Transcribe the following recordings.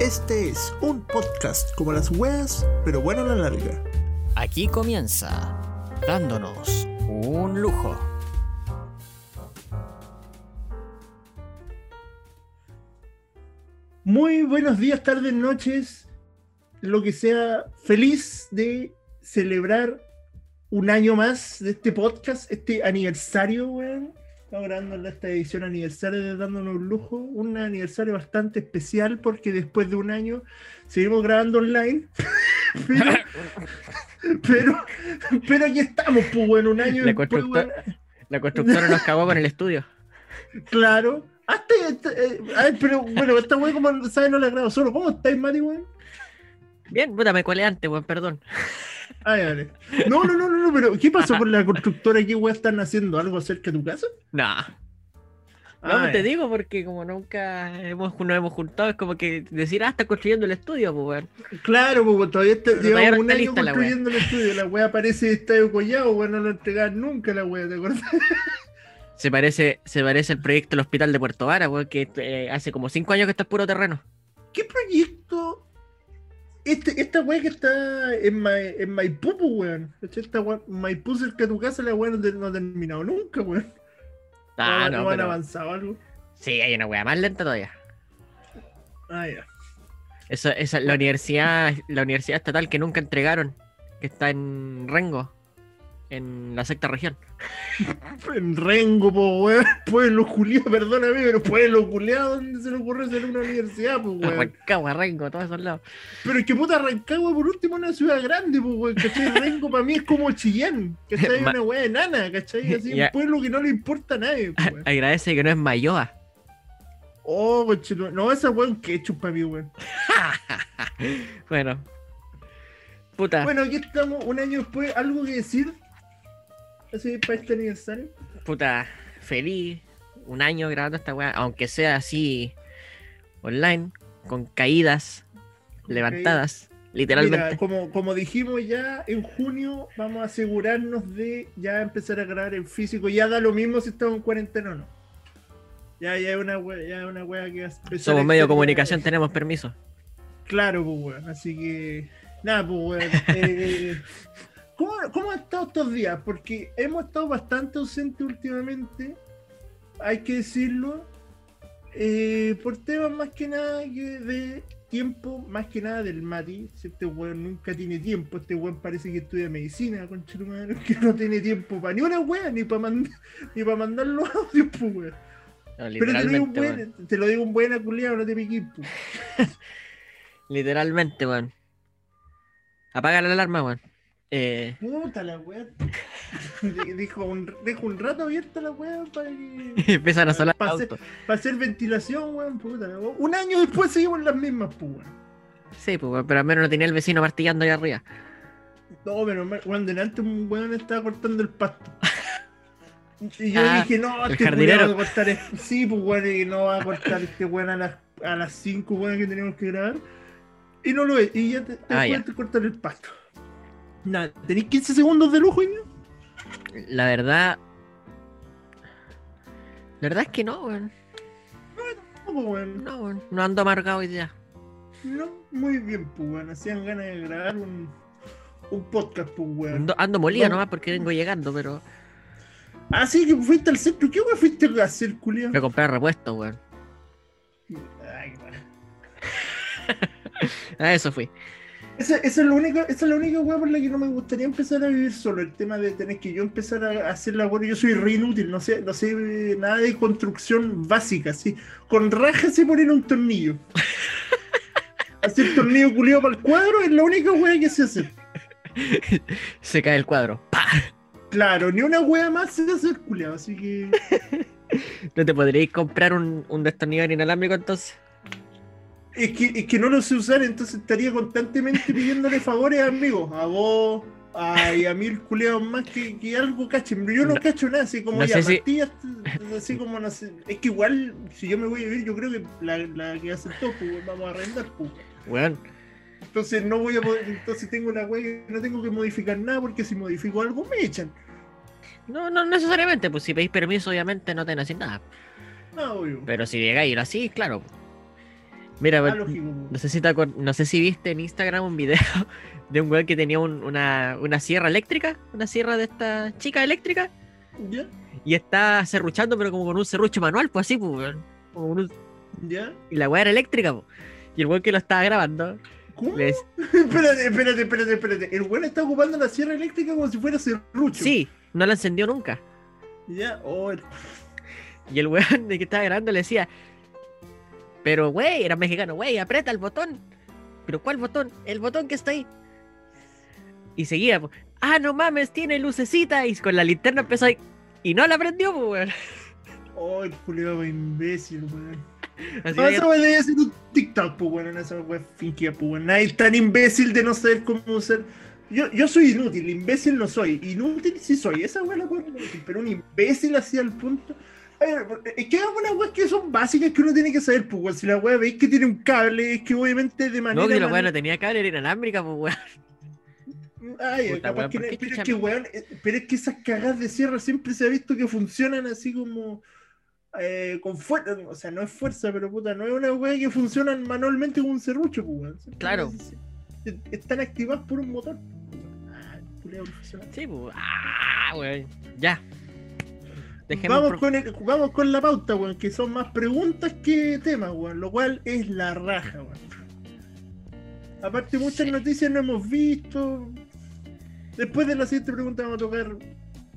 Este es un podcast como las weas, pero bueno a la larga. Aquí comienza, dándonos un lujo. Muy buenos días, tardes, noches, lo que sea. Feliz de celebrar un año más de este podcast, este aniversario, weón. Estamos grabando esta edición aniversario de Dándonos un Lujo, un aniversario bastante especial porque después de un año seguimos grabando online. pero, pero, pero aquí estamos, pues, bueno, un año La, constructor- la constructora nos cagó con el estudio. Claro. Hasta, hasta- eh, pero bueno, esta weón, como sabes, no la grabo solo. ¿Cómo estáis, Mati, weón? Bien, puta, me colé antes, weón, perdón. Ay, vale. No, no, no, no, no, pero ¿qué pasó con la constructora? ¿Qué weón están haciendo? ¿Algo cerca de tu casa? Nah. No, Ah, te digo porque como nunca hemos, nos hemos juntado, es como que decir, ah, está construyendo el estudio, pues, weón. Claro, pues todavía está, llevamos no un año construyendo el estudio. La weá parece estadio collado, weón, no lo entregaban nunca la weá, ¿te acuerdas? Se parece, se parece el proyecto del hospital de Puerto Vara, weón, que eh, hace como cinco años que está en puro terreno. ¿Qué proyecto? Este, esta weá que está en, Ma- en Maipú, pues, weón. Esta weá, Maipú cerca de tu casa, la weá no, te- no ha terminado nunca, weón. Ah, no, no, no han pero- avanzado algo. Sí, hay una weá más lenta todavía. Ah, ya. Eso, esa, la universidad, la universidad estatal que nunca entregaron, que está en Rengo, en la sexta región. En Rengo, po, weón. Pueblo Julián, perdóname, pero Pueblo Julián, ¿dónde se le ocurre hacer una universidad, pues, weón? Rancagua, Rengo, todos esos lados. Pero es que puta Rancagua, por último, es una ciudad grande, pues, weón. ¿Cachai? Rengo para mí es como Chillán, ¿cachai? Ma- Una weá enana, ¿cachai? Así, Ya. un pueblo que no le importa a nadie, weón. Agradece que no es Mayoa. Oh, conchito. No, esa weón ketchup para mí, weón. Bueno. Puta, Bueno, aquí estamos un año después. ¿Algo que decir? Así para este aniversario. puta, feliz. Un año grabando esta weá, aunque sea así online, con caídas, levantadas, literalmente. Mira, como, como dijimos ya, en junio vamos a asegurarnos de ya empezar a grabar en físico. Ya da lo mismo si estamos en cuarentena o no. Ya, ya es una wea, ya una wea que va a empezar Somos medio de comunicación, tenemos permiso. Claro, pues weón. Así que. Nada, pues weón. Eh, ¿cómo, ¿Cómo han estado estos días? Porque hemos estado bastante ausentes últimamente. Hay que decirlo. eh, por temas más que nada que de tiempo, más que nada del Mati. Este weón nunca tiene tiempo. Este weón parece que estudia medicina, concha tu madre, que no tiene tiempo para ni una wea, ni para mandar, ni para mandar los audios, pues weón. No, Pero te lo digo un buen, te lo digo un buen aculiado, no te piques, pues. Literalmente, weón. Apaga la alarma, weón. Eh, Puta la weá. Dijo un, dejo un rato abierta la weá para que. empiezan a sonar Pase- autos. Para hacer ventilación, weón. Puta la weá. Un año después seguimos las mismas, pues. Sí, pues, pero al menos no tenía el vecino martillando ahí arriba. No, pero weón, delante un weón estaba cortando el pasto. Y yo Ah, dije, no, este jardinero. va a cortar. es- Sí, pues weón, y no va a cortar este weón a las, a las 5 weón que tenemos que grabar. Y no lo es. Y ya te, te Ah, ya. cortar el pasto. Nada, tenéis 15 segundos de lujo, Iño? La verdad. La verdad es que no, weón. No, pues, weón. No, weón. No ando amargado hoy día. No, muy bien, pues, weón. Hacían ganas de grabar un, un podcast, pues, weón. Ando, ando molida No. nomás porque vengo llegando, pero. Ah, sí, que fuiste al centro. ¿Qué weón fuiste a hacer, culiao? Voy a comprar repuestos, weón. Ay, weón. A eso fui. Esa, esa es la única, esa es la única weá por la que no me gustaría empezar a vivir solo. El tema de tener que yo empezar a hacer la weá. Yo soy re inútil, no sé, no sé nada de construcción básica, así. Con raja se poner un tornillo. Hacer tornillo culiado para el cuadro es la única weá que se hace. Se cae el cuadro. ¡Pah! Claro, ni una weá más se hace el culiado, así que. ¿No te podríais comprar un, un destornillador inalámbrico entonces? Es que, es que no lo sé usar, entonces estaría constantemente pidiéndole favores a amigos, a vos, a, y a mil culeados más que, que algo cachen. Pero yo no, No- cacho nada, así como no ya, si- pastillas, así como no sé. Es que igual, si yo me voy a vivir, yo creo que la, la que hace todo, pues vamos a arrendar, pues. Weón. Entonces no voy a poder, entonces tengo una wea que no tengo que modificar nada porque si modifico algo me echan. No, no necesariamente, pues si pedís permiso, obviamente no te hacen nada. No, obvio. Pero si llegáis y lo así, claro. Mira, no sé si te no sé si viste en Instagram un video de un weón que tenía un- una, una sierra eléctrica, una sierra de esta chica eléctrica, ¿Ya? y está serruchando, pero como con un serrucho manual, pues así, pues, weón. Como con un- ¿Ya? Y la weá era eléctrica, pues. Y el weón que lo estaba grabando, ¿Cómo? le dec- espérate, espérate, espérate, espérate. El weón está ocupando la sierra eléctrica como si fuera serrucho. sí, no la encendió nunca. Ya, oh, Y el weón de que estaba grabando le decía, pero güey, era mexicano, güey, aprieta el botón. ¿Pero cuál botón? El botón que está ahí. Y seguía, ah, no mames, tiene lucecita. Y con la linterna empezó ahí. Y no la prendió, pues, weón. oh, el culiao imbécil, weón. Esa weá debe ser un TikTok, pues bueno, esa weá finquía, pues bueno. Nadie es tan imbécil de no saber cómo usar. Yo, yo soy inútil, imbécil no soy. Inútil sí soy, esa weá la reconocer, pero un imbécil así al punto. A ver, es que hay algunas weas que son básicas que uno tiene que saber, pues weón. Si la weá veis que tiene un cable, es que obviamente de manera. no, que la weá no tenía cable, era inalámbrica, pues, weón. Ay, Puta, capaz weón, que ¿por no- qué pero es que weón, eh, pero es que esas cagadas de sierra siempre se ha visto que funcionan así como eh, con fuerza, o sea, no es fuerza, pero puta, no es una weá que funcionan manualmente con un serrucho, pues weón. Claro. es- es- Están activadas por un motor. Ah, culiao profesional. Sí, pues. Ah, weón. Ya. Vamos pro- con, el- vamos con la pauta, weón, que son más preguntas que temas, weón, lo cual es la raja, weón. Aparte, muchas Sí. noticias no hemos visto. Después de la siguiente pregunta vamos a tocar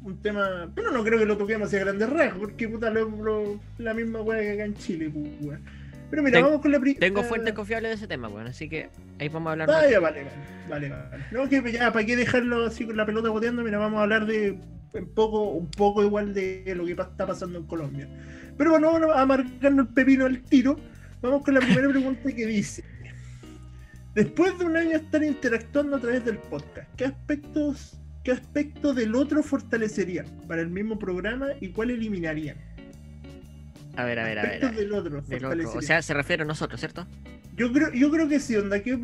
un tema, pero no creo que lo toquemos hacia grandes rasgos, porque puta, lo, lo- la misma weá que acá en Chile, pues, weón. Pero mira, Ten- vamos con la primera. Tengo fuentes confiables de ese tema, weón. Así que ahí vamos a hablar vale, vale, vale, vale. No, que ya, ¿para qué dejarlo así con la pelota boteando? Mira, vamos a hablar de un poco, un poco igual de lo que está pasando en Colombia. Pero bueno, vamos a marcarnos el pepino al tiro. Vamos con la primera pregunta que dice. Después de un año estar interactuando a través del podcast, ¿qué aspectos, qué aspecto del otro fortalecerían para el mismo programa y cuál eliminarían? A ver, a ver, a ver. a Aspectos ver. del otro Del otro. O sea, se refiere a nosotros, ¿cierto? Yo creo, yo creo que sí, onda, que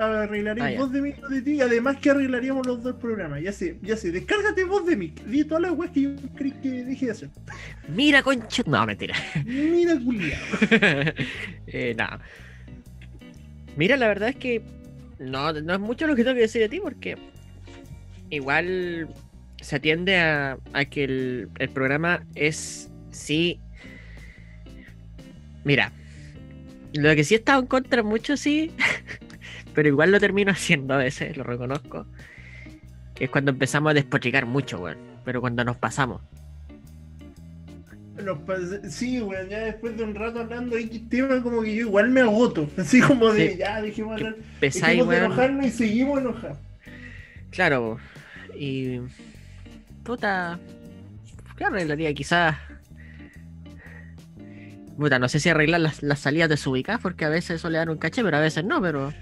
arreglaríamos Ah, voz de mí de ti, y además que arreglaríamos los dos programas. Ya sé, ya sé, descárgate voz de mí. Di todas las weas que yo creí que dejé de hacer. Mira, concha. No, mentira. Mira, culiado. eh, no. Mira, la verdad es que no, no es mucho lo que tengo que decir de ti porque igual se atiende a, a que el, el programa es sí. Mira, lo que sí he estado en contra mucho, sí, pero igual lo termino haciendo a veces, lo reconozco. Es cuando empezamos a despotricar mucho, weón. Pero cuando nos pasamos. Sí, weón, ya después de un rato hablando de X tema, como que yo igual me agoto. Así como de, Sí. ya, dejemos, hablar, Pesáis, dejemos de enojarnos y seguimos enojados. Claro, y. Puta. ¿Qué arreglaría? Quizás. Puta, no sé si arreglar las, las salidas desubicadas, porque a veces eso le dan un caché, pero a veces no, pero.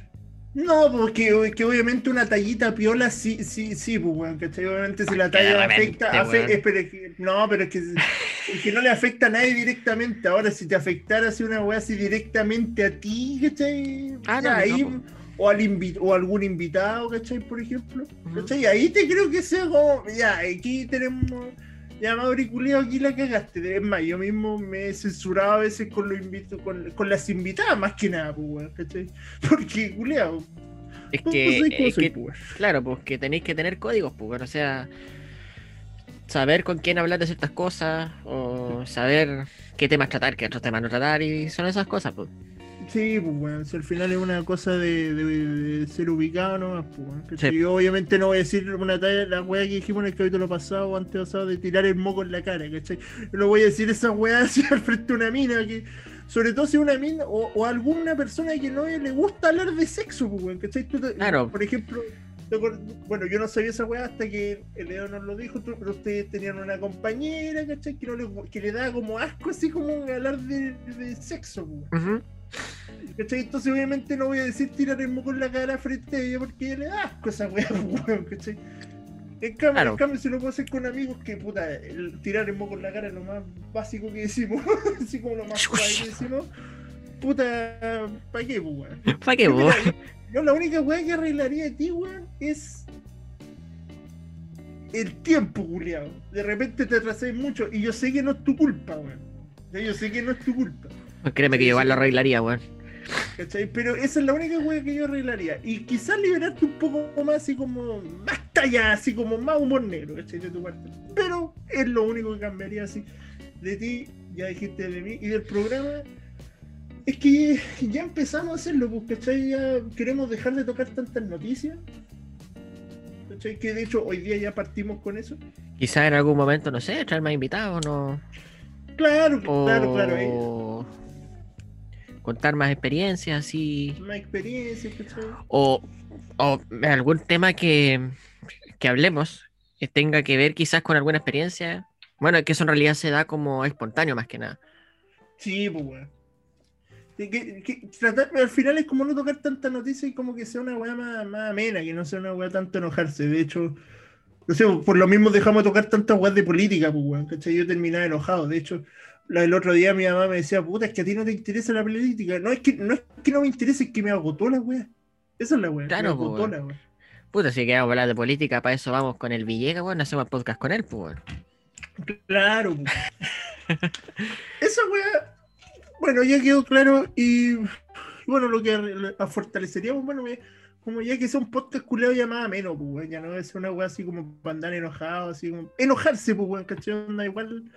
No, porque que obviamente una tallita piola sí, sí, sí, pues, weón, ¿cachai? Obviamente si la talla afecta, afe- weón. es, pero es que- no, pero es que, es que no le afecta a nadie directamente. Ahora, si te afectara así una weá así directamente a ti, ¿cachai? Ah, no, ahí, no, o, al invi- o algún invitado, ¿cachai? Por ejemplo. ¿cachai? Ahí te creo que sea como, ya, aquí tenemos, ya Mauri culiao, aquí la cagaste. Es más, yo mismo me he censurado a veces con, los invito, con, con las invitadas, más que nada, pues, ¿cachai? Porque, culiao, Es que. es soy, que pues, claro, pues que tenéis que tener códigos, pues, bueno, o sea. Saber con quién hablar de ciertas cosas, o saber qué temas tratar, qué otros temas no tratar, y son esas cosas, pues. Sí, pues bueno, si al final es una cosa de, de- de ser ubicado nomás, pues. Yo obviamente no voy a decir una talla, la weá que dijimos en el capítulo pasado o antepasado de tirar el moco en la cara, ¿cachai? No voy a decir esa weá así al frente de una mina que, sobre todo si una mina o, o alguna persona que no le gusta hablar de sexo, pues weón, ¿cachai? Tú te- Claro. Por ejemplo, bueno, yo no sabía esa weá hasta que el Leo nos lo dijo, pero ustedes tenían una compañera, ¿cachai? Que, no le, que le daba como asco así como hablar de, de sexo, pues weón. Ujú. ¿Cachai? Entonces obviamente no voy a decir tirar el moco en la cara frente a ella porque ella le da asco esa weá, pues, weón, ¿cachai? En cambio, Claro. en cambio, si lo puedo hacer con amigos que puta, el tirar el moco en la cara es lo más básico que decimos, así como lo más que decimos, puta, ¿para qué, pues, weón? ¿Para qué, vos? mira, yo- la única weá que arreglaría de ti, weón, es el tiempo, culiado. De repente te atrasáis mucho y yo sé que no es tu culpa, weón. Yo sé que no es tu culpa. Créeme que yo igual lo arreglaría, weón. ¿cachai? Pero esa es la única weá que yo arreglaría. Y quizás liberarte un poco más así como más talla, así como más humor negro, ¿cachai? De tu parte. Pero es lo único que cambiaría así de ti, ya dijiste de mí, y del programa. Es que ya empezamos a hacerlo, pues, ¿cachai? Ya queremos dejar de tocar tantas noticias. ¿Cachai? Que de hecho hoy día ya partimos con eso. Quizás en algún momento, no sé, traer más invitados, no. Claro, claro, claro. eh, contar más experiencias, así. Más experiencia, ¿cachai? O, o algún tema que, que hablemos que tenga que ver quizás con alguna experiencia. Bueno, que eso en realidad se da como espontáneo más que nada. Sí, pues, weón. Que- que- que tratar- al final es como no tocar tanta noticia y como que sea una weá más, más amena, que no sea una weá tanto enojarse. De hecho, no sé, por lo mismo dejamos de tocar tantas weas de política, pues, weón. ¿cachai? Yo terminaba enojado. De hecho, la del otro día mi mamá me decía, puta, es que a ti no te interesa la política. No es que no, es que no me interese, es que me agotó la weá. Esa es la weá. Claro, me pues, agotó weón. la weá. Puta, si queremos hablar de política, para eso vamos con el Villegas, bueno, hacemos podcast con él, pues. weón. Claro. po. Esa weá, bueno, ya quedó claro y bueno, lo que fortaleceríamos, bueno, me- como ya que sea un podcast culeado ya más ameno, pues, weón, ya no es una weá así como para andar enojado, así como enojarse, pues, weón, ¿cachai? Onda igual.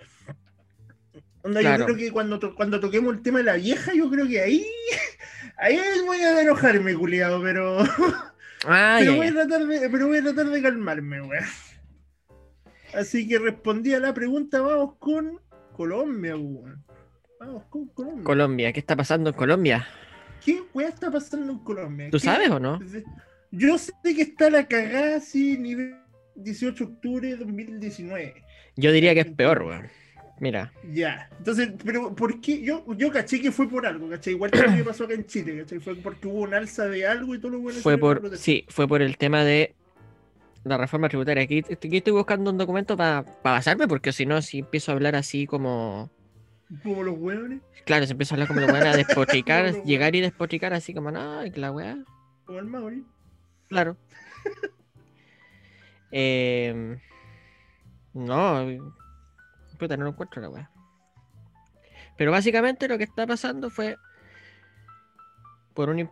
Onda, Claro. yo creo que cuando, to- cuando toquemos el tema de la vieja, yo creo que ahí, ahí voy a enojarme, culiado, pero, Ah, pero, ya, voy a tratar de, pero voy a tratar de calmarme, weón. Así que respondí a la pregunta, vamos con Colombia, weón. Vamos con Colombia. Colombia, ¿qué está pasando en Colombia? ¿Qué weá está pasando en Colombia? ¿Tú ¿Qué- sabes o no? Yo sé que está la cagada así, nivel 18 de octubre de 2019. Yo diría que es peor, weón. Mira, Ya. Entonces, pero ¿por qué? Yo, yo caché que fue por algo, ¿cachai? Igual que lo que pasó acá en Chile, ¿cachai? Fue porque hubo un alza de algo y todo lo bueno. fue por, sí, fue por el tema de la reforma tributaria. Aquí, aquí estoy buscando un documento para basarme, porque si no, si empiezo a hablar así como. Como los hueones, Claro, si empiezo a hablar como lo van a despotricar, los llegar y despotricar así como, no, que la weá. como el Mauri. Claro. Em, no, puta, no lo encuentro la weá. Pero básicamente lo que está pasando fue por un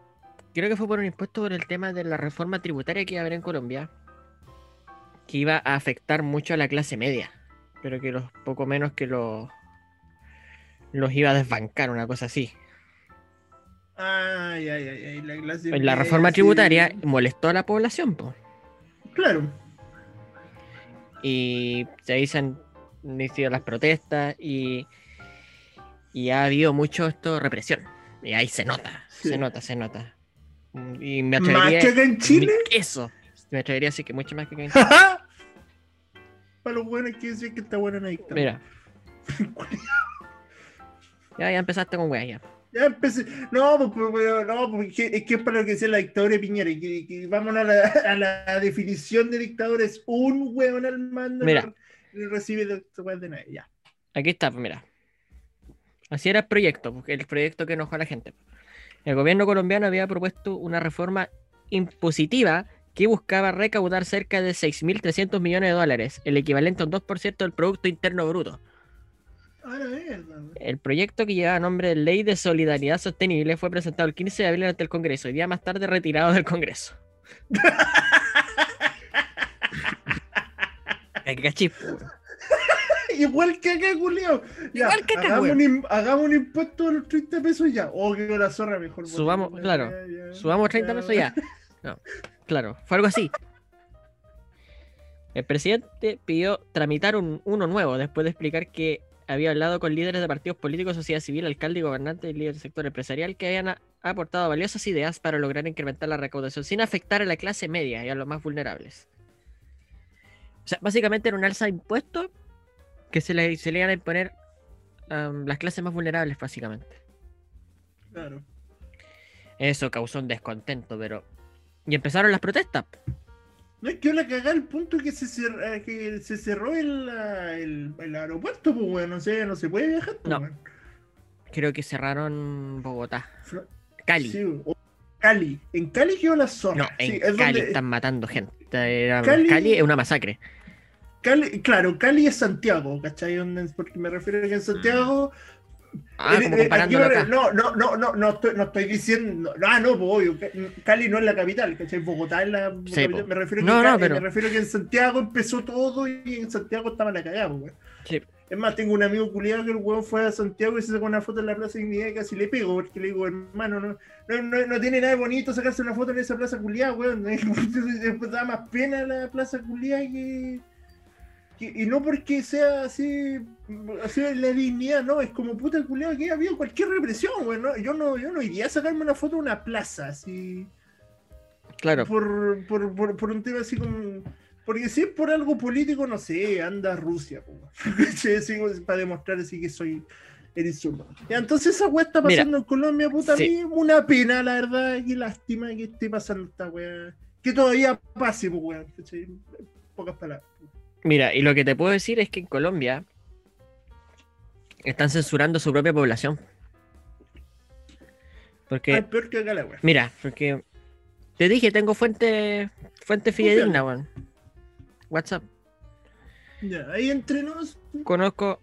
creo que fue por un impuesto por el tema de la reforma tributaria que iba a haber en Colombia, que iba a afectar mucho a la clase media, pero que los poco menos que los los iba a desbancar, una cosa así. Ay, ay, ay, la clase. La media, reforma sí. tributaria molestó a la población, pues. Claro. y se se han iniciado las protestas y, y ha habido mucho esto represión. Y ahí se nota, Sí. se nota, se nota. Y me Más atrevería que acá en Chile. Eso. Me atrevería a decir que mucho más que en Chile. Para los buenos hay que decir que está bueno en la dictadura. Mira. Ya, ya empezaste con weas ya. Ya empecé. No, pues, pues, pero no, porque es que es para lo que decía la dictadura de Piñera. Y que, que vámonos a la, a la definición de dictadura: es un hueón al mando. Mira. Recibe de, de nadie. Ya. Aquí está, pues mira. Así era el proyecto, porque el proyecto que enojó a la gente. El gobierno colombiano había propuesto una reforma impositiva que buscaba recaudar cerca de 6.300 millones de dólares, el equivalente a un 2% del Producto Interno Bruto. El proyecto que llevaba nombre de Ley de Solidaridad Sostenible fue presentado el 15 de abril ante el Congreso y día más tarde retirado del Congreso. Weón. Igual que acá, Julio. Ya, Igual que acá, hagamos, un, hagamos un impuesto de los 30 pesos ya. O que la zorra mejor. Subamos, claro, ya, Subamos 30 pesos ya. No, claro, fue algo así. El presidente pidió tramitar un, uno nuevo después de explicar que había hablado con líderes de partidos políticos, sociedad civil, alcalde y gobernante y líderes del sector empresarial que habían aportado valiosas ideas para lograr incrementar la recaudación sin afectar a la clase media y a los más vulnerables. O sea, básicamente era un alza de impuestos que se le, se le iban a imponer a las clases más vulnerables, básicamente. Claro. Eso causó un descontento, pero... Y empezaron las protestas. No es que yo la cagada el punto que se, cerra- eh, que se cerró el, el, el aeropuerto, pues, weón. No sé, no se puede viajar, pues, No. Creo que cerraron Bogotá. Fra- Cali. Sí, o- Cali. En Cali quedó la zona. No, en Sí, es Cali donde- están matando gente. Cali... es una masacre. Cali- claro, Cali es Santiago, ¿cachai? Porque me refiero a que en Santiago Ah, Eh, eh, aquí, acá. No, no, no, no, no estoy, no estoy diciendo. Ah, no, pues obvio. Cali no es la capital, ¿cachai? Bogotá es la Sí, capital. po. Me refiero, No, que, no, Cali- pero- me refiero que en Santiago empezó todo y en Santiago estaba la cagada, pues. Sí. Es más, tengo un amigo culiado que el weón fue a Santiago y se sacó una foto en la Plaza Dignidad y casi le pego, porque le digo, hermano, no, no, no, no tiene nada de bonito sacarse una foto en esa plaza culiada, weón. Después da más pena la plaza culiada que, Y no porque sea así, así la dignidad, no, es como puta culiada que ha habido cualquier represión, weón. ¿no? Yo, no, yo no iría a sacarme una foto en una plaza, así Claro. por, por, por, por un tema así como. Porque si es por algo político, no sé, anda Rusia, para demostrar así que soy insulto. Ya, entonces esa weá está Mira, pasando en Colombia, puta, sí. a mí una pena, la verdad, qué lástima que esté pasando esta weá. Que todavía pase, pues weón, Pocas palabras. Mira, y lo que te puedo decir es que en Colombia están censurando su propia población. Porque, Ah, peor que acá la mira, porque te dije, tengo fuente, fuente fidedigna, weón. WhatsApp. Ya, ahí entre nos. Conozco,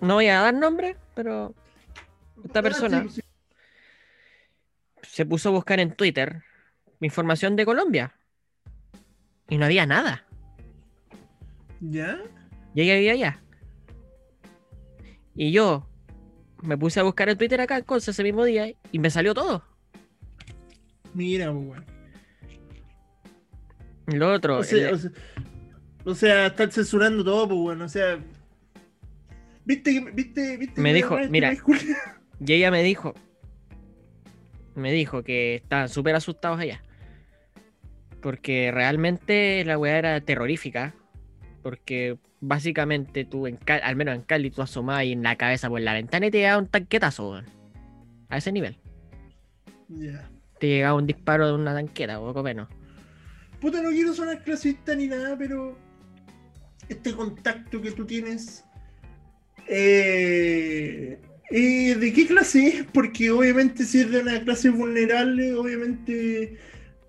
no voy a dar nombre, pero esta persona Ah, sí, sí. se puso a buscar en Twitter información de Colombia. Y no había nada. ¿Ya? Y ella vivía allá. Y yo me puse a buscar en Twitter acá cosas ese mismo día y me salió todo. Mira, pues weón. Lo otro, O sea, el- o sea, o sea, están censurando todo, pues bueno, o sea. ¿Viste que viste, viste Me dijo, mira. y ella me dijo, me dijo que estaban súper asustados allá. Porque realmente la weá era terrorífica. Porque básicamente tú, en Cali- al menos en Cali, tú asomabas ahí en la cabeza por la ventana y te llegaba un tanquetazo, weón. A ese nivel. Ya. Te llegaba un disparo de una tanqueta, poco menos. Puta, no quiero sonar clasista ni nada, pero este contacto que tú tienes, eh, eh, ¿de qué clase es? Porque obviamente si es de una clase vulnerable, obviamente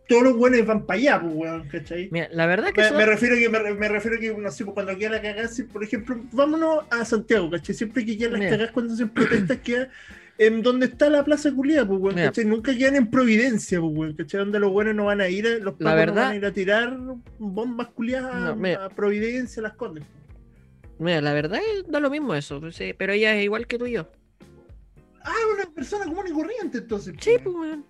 todos los buenos van para allá, pues, weón, ¿cachai? Mira, la verdad que Me, son- me refiero que me, me refiero que no sé, pues, cuando queda la cagada, si, por ejemplo, vámonos a Santiago, ¿cachai? Siempre que quedan las cagadas cuando hacen protestas quedan en donde está la plaza culiada, pues weón. ¿cachai? Nunca quedan en Providencia, pues weón, ¿cachai? Donde los buenos no van a ir, a- los La pacos no verdad- van a ir a tirar bombas culiadas a, No, Providencia, las condes. Mira, la verdad es- da lo mismo eso, sí, pero ella es igual que tú y yo. Ah, una persona común y corriente entonces. Sí, pues. pues, weón.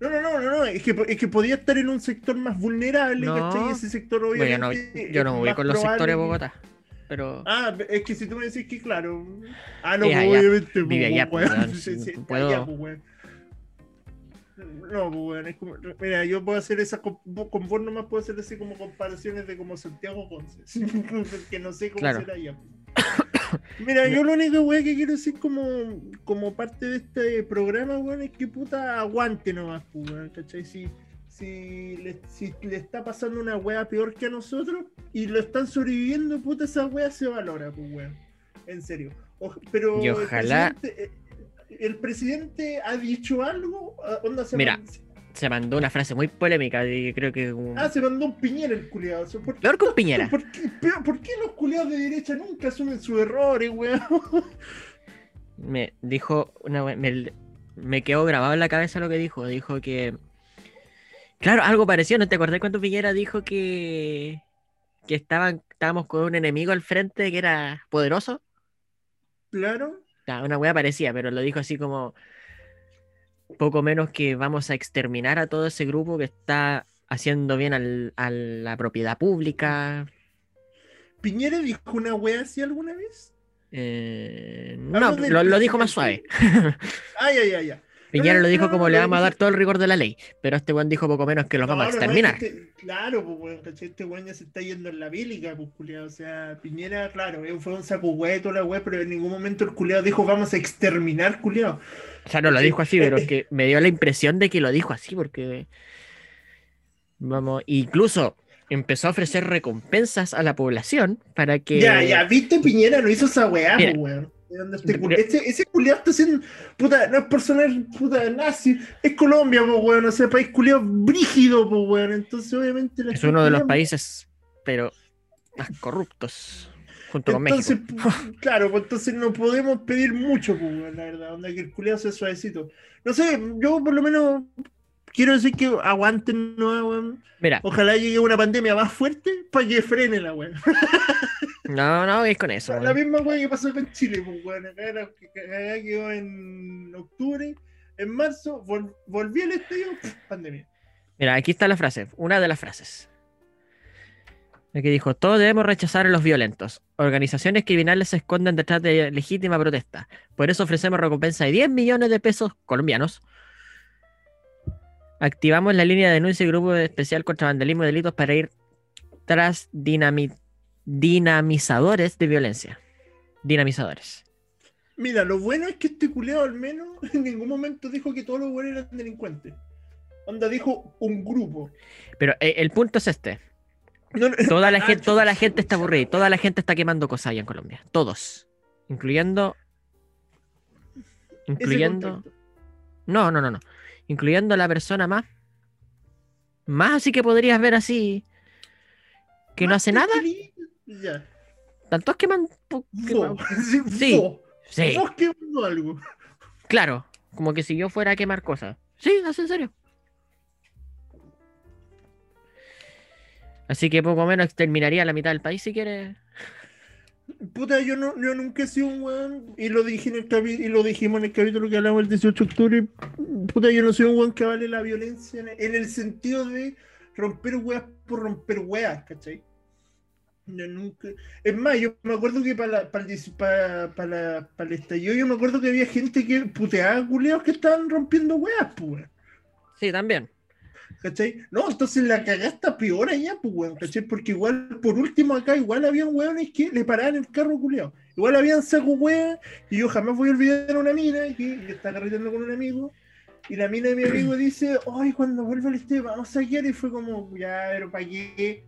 No, no, no, no, no, es que, es que podía estar en un sector más vulnerable, No. ¿cachai? Ese sector Bueno, yo no, obviamente. yo no voy con los probable sectores de Bogotá. Pero Ah, es que si tú me decís que claro. Ah, no, pues, allá, obviamente. vive pues, allá, pues, puedo- allá, pues. No, pues, weón, es como. Mira, yo puedo hacer esas. Con, con vos nomás puedo hacer así como comparaciones de como Santiago Conce. que no sé cómo Claro. será pues. Mira, yo lo único, weón, que quiero decir como, como parte de este programa, weón, es que puta aguante nomás, pues, weón, ¿cachai? Si, si, le, si le está pasando una wea peor que a nosotros y lo están sobreviviendo, puta, esa wea se valora, pues, weón. En serio. O- pero Y ojalá- El presidente, el presidente ha dicho algo. Ah, Onda, se Mira, man- se mandó una frase muy polémica y creo que un- Ah, se mandó un piñera el culiado. ¿Por, qué- peor que un Piñera. ¿por, qué, peor- por qué los culiados de derecha nunca asumen sus errores, weón? Me dijo una me, me quedó grabado en la cabeza lo que dijo. Dijo que. Claro, algo parecido, ¿no te acordás cuando Piñera dijo que. que estaban, estábamos con un enemigo al frente que era poderoso? Claro. Ah, Una wea parecía, pero lo dijo así como. Poco menos que vamos a exterminar a todo ese grupo que está haciendo bien al- a la propiedad pública. ¿Piñera dijo una wea así alguna vez? Eh, no, lo, lo dijo más suave. Ay, ay, ay, ay. Piñera lo dijo como le vamos a dar todo el rigor de la ley, pero este weón dijo poco menos que los vamos a exterminar. este- claro, pues, weón. Este weón ya se está yendo en la bélica, pues, culiado. O sea, Piñera, claro, fue un saco hueá y toda la weá, pero en ningún momento el culiado dijo vamos a exterminar, culiado. O sea, no lo dijo así, pero es que me dio la impresión de que lo dijo así, porque. Vamos, incluso empezó a ofrecer recompensas a la población para que. Ya, ya, viste, Piñera no hizo esa weá, pues, weón. ¿De dónde este ese, ese culiado está haciendo, puta, no es por sonar, puta, nazi, es Colombia, pues, weón, o sea, país culiado brígido, pues, weón, entonces obviamente la Es uno de los países, pero más corruptos. Junto con Entonces, México. claro, pues entonces no podemos pedir mucho, pues, weón, la verdad, onda que el culiado sea suavecito. No sé, yo por lo menos quiero decir que aguanten, ¿no, weón? Mira, Ojalá llegue una pandemia más fuerte para que frene la weón. no, no, es con eso. La misma weón que pasó con Chile, pues, weón. Acá, quedó en octubre, en marzo, vol- volví al estadio, pandemia. Mira, aquí está la frase, una de las frases. Aquí dijo, todos debemos rechazar a los violentos. Organizaciones criminales se esconden detrás de legítima protesta. Por eso ofrecemos recompensa de 10 millones de pesos colombianos. Activamos la línea de denuncia y grupo especial contra vandalismo y delitos para ir tras dinami- dinamizadores de violencia. Dinamizadores. Mira, lo bueno es que este culeado al menos en ningún momento dijo que todos los buenos eran delincuentes. Onda dijo un grupo. Pero eh, el punto es este. No, no- Toda la, Ah, gente, toda la gente está aburrida toda la gente está quemando cosas allá en Colombia. Todos. Incluyendo. Incluyendo. No, no, no, no. Incluyendo a la persona más. Más así que podrías ver así. Que no hace nada. Ya. Tantos queman. sí, Sí. vos. Sí, Vos quemando algo. claro. Como que si yo fuera a quemar cosas. Sí, así en serio. Así que poco menos exterminaría la mitad del país si quieres. Puta, yo, no, yo nunca he sido un weón, y lo dije en el capi- y lo dijimos en el capítulo que hablamos el 18 de octubre. Puta, yo no soy un weón que vale la violencia en, en el sentido de romper weas por romper weas, ¿cachai? Nunca. Es más, yo me acuerdo que para para para, para para el estallido, yo me acuerdo que había gente que puteaba culeados que estaban rompiendo weas, pues. Sí, también. ¿Cachai? No, entonces la cagaste peor allá, pues, weón, ¿cachai? Porque igual, por último, acá igual habían weones que le paraban el carro culiado. Igual habían saco weas, y yo jamás voy a olvidar a una mina que, que está carreteando con un amigo, y la mina de mi amigo dice, ay, cuando vuelva el este vamos a saquear, y fue como, ya, pero ¿para qué?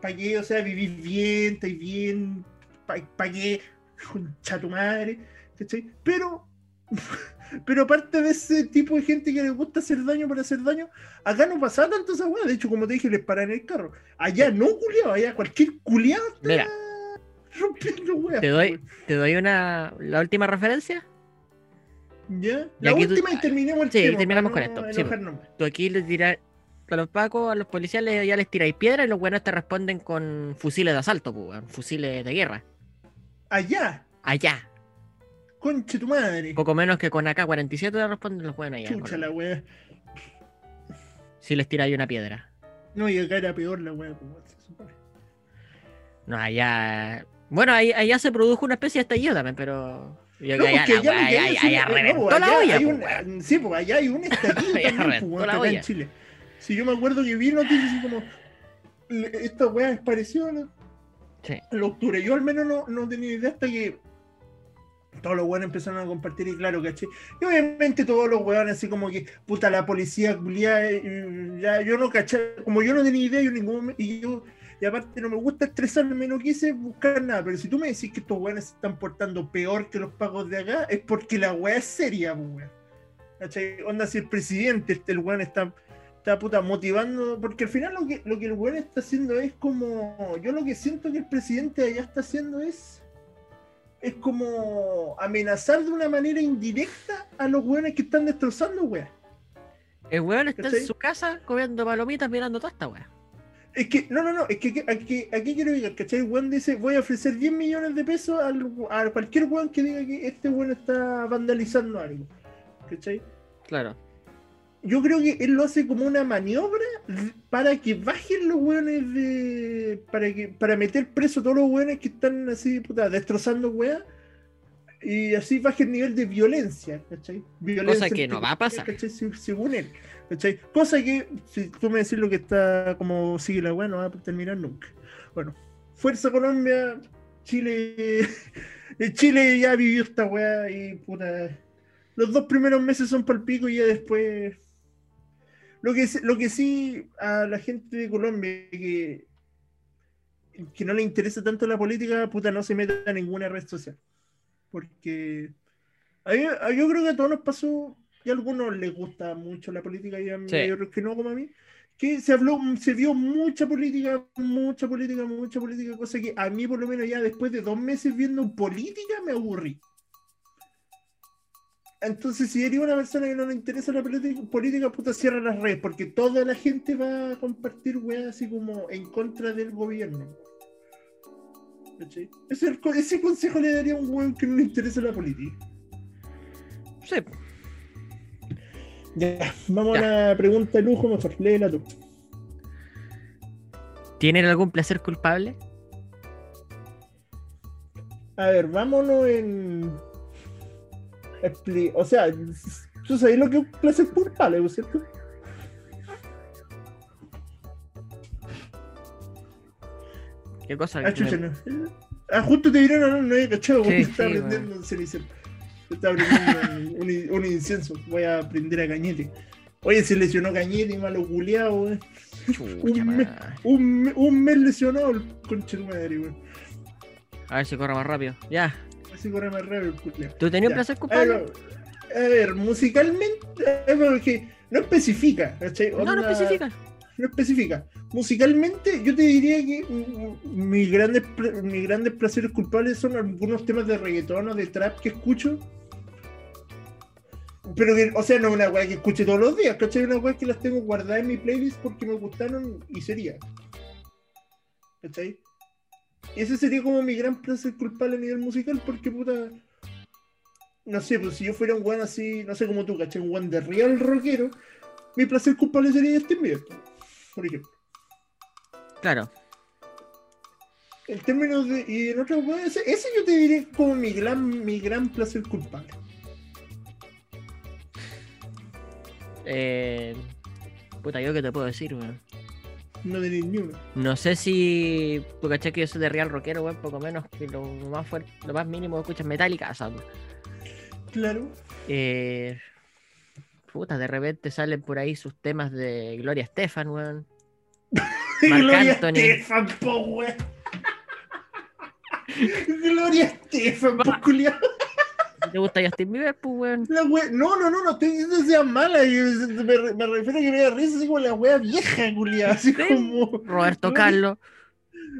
¿Para qué? O sea, vivís bien, estáis bien, ¿para qué? Concha tu madre, ¿cachai? Pero... Pero aparte de ese tipo de gente que les gusta hacer daño para hacer daño, acá no pasaba tanto esa weá. De hecho, como te dije, les paran el carro. Allá no culiado, allá cualquier culiado está Mira. rompiendo weas. Te doy, te doy una. La última referencia. ¿Ya? La aquí tú- última y terminemos el Sí, tema. terminamos con esto, sí. Tú aquí le tiras. A los pacos, a los policías le- ya les tiráis piedra y los buenos te responden con fusiles de asalto, pues, fusiles de guerra. Allá, Allá. conche tu madre. Poco menos que con AK-47 te responden los buenos allá. Chucha la wea. Si les tiráis una piedra. No, y acá era peor la wea. pues, se supone. No, allá. Bueno, ahí, allá se produjo una especie de estallido también, pero. Yo No, porque allá, allá allá, allá no, allá la olla, hay un- weón. Sí, pues allá hay un estallido Allá también, reventó pues, weón, la acá en. Chile. Si yo me acuerdo que vi noticias así como esta weá es parecida a lo- Sí. a lo octubre. Yo al menos no, no tenía idea hasta que todos los weones empezaron a compartir y claro, caché. Y obviamente todos los weones así como que, puta, la policía culiada, eh, ya yo no caché, como yo no tenía idea, yo ningún y yo, y aparte no me gusta estresarme, no quise buscar nada, pero si tú me decís que estos weones se están portando peor que los pagos de acá, es porque la weá es seria, pues, weón. ¿Cachai? Onda, si el presidente, este, el weón está, está puta motivando, porque al final lo que, lo que el weón está haciendo es como, yo lo que siento que el presidente allá está haciendo es, es como amenazar de una manera indirecta a los weones que están destrozando, weón. El weón está ¿Cachai? en su casa comiendo palomitas mirando toda esta weá. Es que, no, no, no, es que aquí, aquí, aquí quiero llegar, ¿cachai? El weón dice, voy a ofrecer 10 millones de pesos al- a cualquier weón que diga que este weón está vandalizando algo, ¿cachai? Claro. Yo creo que él lo hace como una maniobra para que bajen los weones de. para que para meter preso a todos los weones que están así, puta, destrozando weas. Y así baje el nivel de violencia, ¿cachai? Violencia que no va a pasar. ¿cachai? Se- Según él, ¿cachai? Cosa que, si tú me decís lo que está como sigue la wea, no va a terminar nunca. Bueno, Fuerza Colombia, Chile. Chile ya vivió esta wea y puta. Los dos primeros meses son palpico y ya después. Lo que, lo que sí a la gente de Colombia que, que no le interesa tanto la política, puta, no se meta a ninguna red social. Porque a mí- a- yo creo que a todos nos pasó, y a algunos les gusta mucho la política y a, mí- Sí. y a otros que no, como a mí, que se habló, se vio mucha política, mucha política, mucha política, cosa que a mí por lo menos ya después de dos meses viendo política me aburrí. Entonces, si eres una persona que no le interesa la política, puta, cierra las redes, porque toda la gente va a compartir weas así como en contra del gobierno. Ese consejo le daría a un weón que no le interesa la política. Sí. Ya, vamos a la pregunta de lujo, mejor, léela tú. ¿Tienen algún placer culpable? A ver, vámonos en. O sea, tú sabes lo que es un placer culpable, ¿no es cierto? ¿Qué cosa? Ah, chucha, no. Ah, justo te vieron, no, no había cachado, Sí, porque sí, estaba bueno. prendiendo un cenicero. Estaba prendiendo un, un- un incienso. Voy a prender a Cañete. Oye, se lesionó Cañete, malo culiao, weón. Chucha, un mes. Un, me- un mes lesionado el conche de tu madre, weón. A ver si corre más rápido. Ya. Así corre más rápido el culiao. ¿Tú tenías placer A culpable? ver, a ver, musicalmente, porque no especifica, ¿cachai? No, no especifica. no especifica. Musicalmente, yo te diría que mis grandes, mis grandes placeres culpables son algunos temas de reggaetón o de trap que escucho. Pero que, o sea, no es una weá que escuche todos los días, ¿cachai? Una weá que las tengo guardadas en mi playlist porque me gustaron y sería. ¿cachai? Ese sería como mi gran placer culpable a nivel musical porque puta. No sé, pues si yo fuera un weón así, no sé como tú, ¿cachai? Un weón de real rockero, mi placer culpable sería Justin Bieber, por ejemplo. Claro. En términos de. Y en otras weas, ese, ese yo te diré como mi gran, mi gran placer culpable. Eh... Puta, yo qué te puedo decir, weón. No tenéis ni uno. No sé si. Tú caché que yo soy de real rockero, weón, poco menos que lo más fuerte, lo más mínimo que escuchas Metallica, ¿sabes? Claro. Eh. Puta, de repente salen por ahí sus temas de Gloria Estefan, weón. Gloria. Estefan, po, wea. Gloria Estefan, po, culiao. ¿Te gusta Justin Bieber, pues, weón? La wea. No, no, no, no estoy diciendo que sea mala. Me, me refiero a que me da risa así como la wea vieja, culiao. Así Sí. como. Roberto Carlos.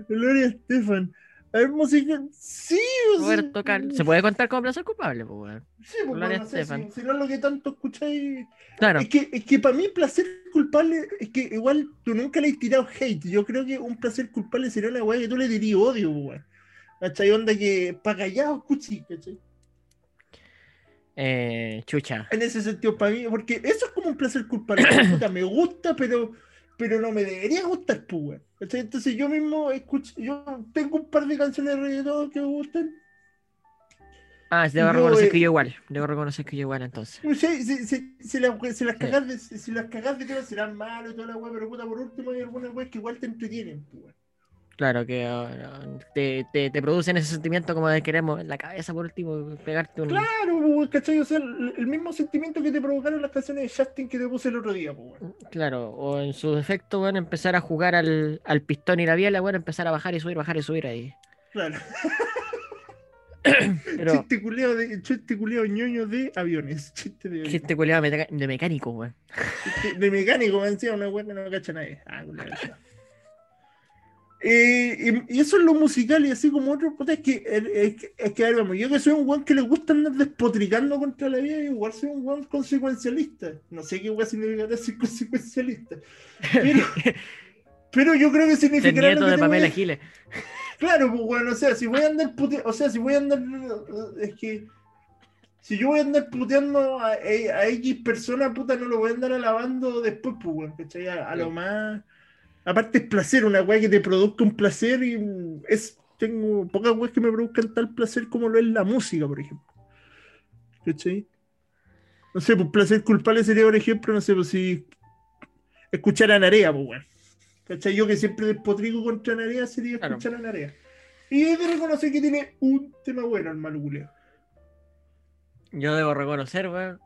Gloria Estefan. A ver, música. Sí, o sea, Roberto Carlos. ¿Se puede contar como placer culpable, pues, weón? Sí, pues, Gloria no sé, Estefan. si, si no es lo que tanto escucháis. Claro. Es que, es que para mí placer culpable es que igual tú nunca le has tirado hate. Yo creo que un placer culpable sería una weá que tú le dirías odio, weón. ¿Cachai? Onda que pa' callado escuchí, ¿cachai? Eh, chucha. En ese sentido, para mí, porque eso es como un placer culpable. puta, me gusta, pero, pero no me debería gustar, pues. Entonces yo mismo escucho, yo tengo un par de canciones de reggaetón que me gustan. Ah, debo Yo, reconocer eh, que yo igual. Debo reconocer que yo igual, entonces. Sé, si, si, si, la- si las Sí. cagás de, si las cagás de tema serán malos y toda la weá, pero puta, por último hay algunas weas que igual te entretienen, pues. Claro que uh, te, te, te producen ese sentimiento como de queremos en la cabeza, por último, pegarte un. Claro, pues, weón, ¿cachai? O sea, el, el mismo sentimiento que te provocaron las canciones de Justin que te puse el otro día, pues, weón. Claro, o en su defecto, bueno, empezar a jugar al, al pistón y la biela, bueno, empezar a bajar y subir, bajar y subir ahí. Claro. Pero, Chiste culiao de, chiste culiao ñoño de aviones. Chiste de, chiste culiado meca- de mecánico, weón. chiste de mecánico, me decía una wea que no cacha nadie. Ah, culiao, Eh, y, eso es lo musical y así como otro, puta, es que, es, que, es que, a ver, vamos, yo que soy un weón que le gusta andar despotricando contra la vida, igual soy un weón consecuencialista. No sé qué weón significará ser consecuencialista. Pero, pero yo creo que significará nieto lo que de a- Pamela Giles. Claro, pues bueno, o sea, si voy a andar puteando, o sea, si voy a andar, es que, si yo voy a andar puteando a, a X persona, puta, no lo voy a andar alabando después, pues, weón, ¿cachai? A, a lo más, aparte es placer, una weá que te produzca un placer y mm, es, tengo pocas weas que me produzcan tal placer como lo es la música, por ejemplo, ¿cachai? No sé, pues placer culpable sería, por ejemplo, no sé, pues si escuchar a Narea, pues, weón. ¿Cachai? Yo que siempre despotrico contra Narea sería Claro. escuchar a Narea. Y he de reconocer que tiene un tema bueno el malo culeo. Yo debo reconocer, weón.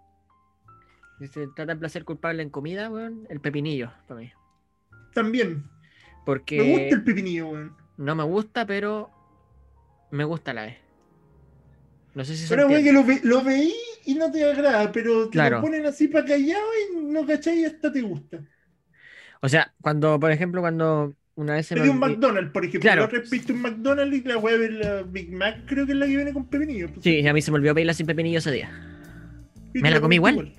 Si se trata de placer culpable en comida, weón, el pepinillo, para mí. También. Porque Me gusta el pepinillo, weón. no me gusta, pero me gusta a la vez. No sé si Pero weón, que lo, ve- lo veí y no te agrada, pero te Claro. lo ponen así para callado y no cachai y hasta te gusta. O sea, cuando, por ejemplo, cuando una vez se me Pedí un McDonald's, por ejemplo. Claro. Yo un McDonald's y la weá de la Big Mac creo que es la que viene con pepinillo. pues. Sí, a mí se me olvidó pedirla sin pepinillo ese día. Y me la comí igual.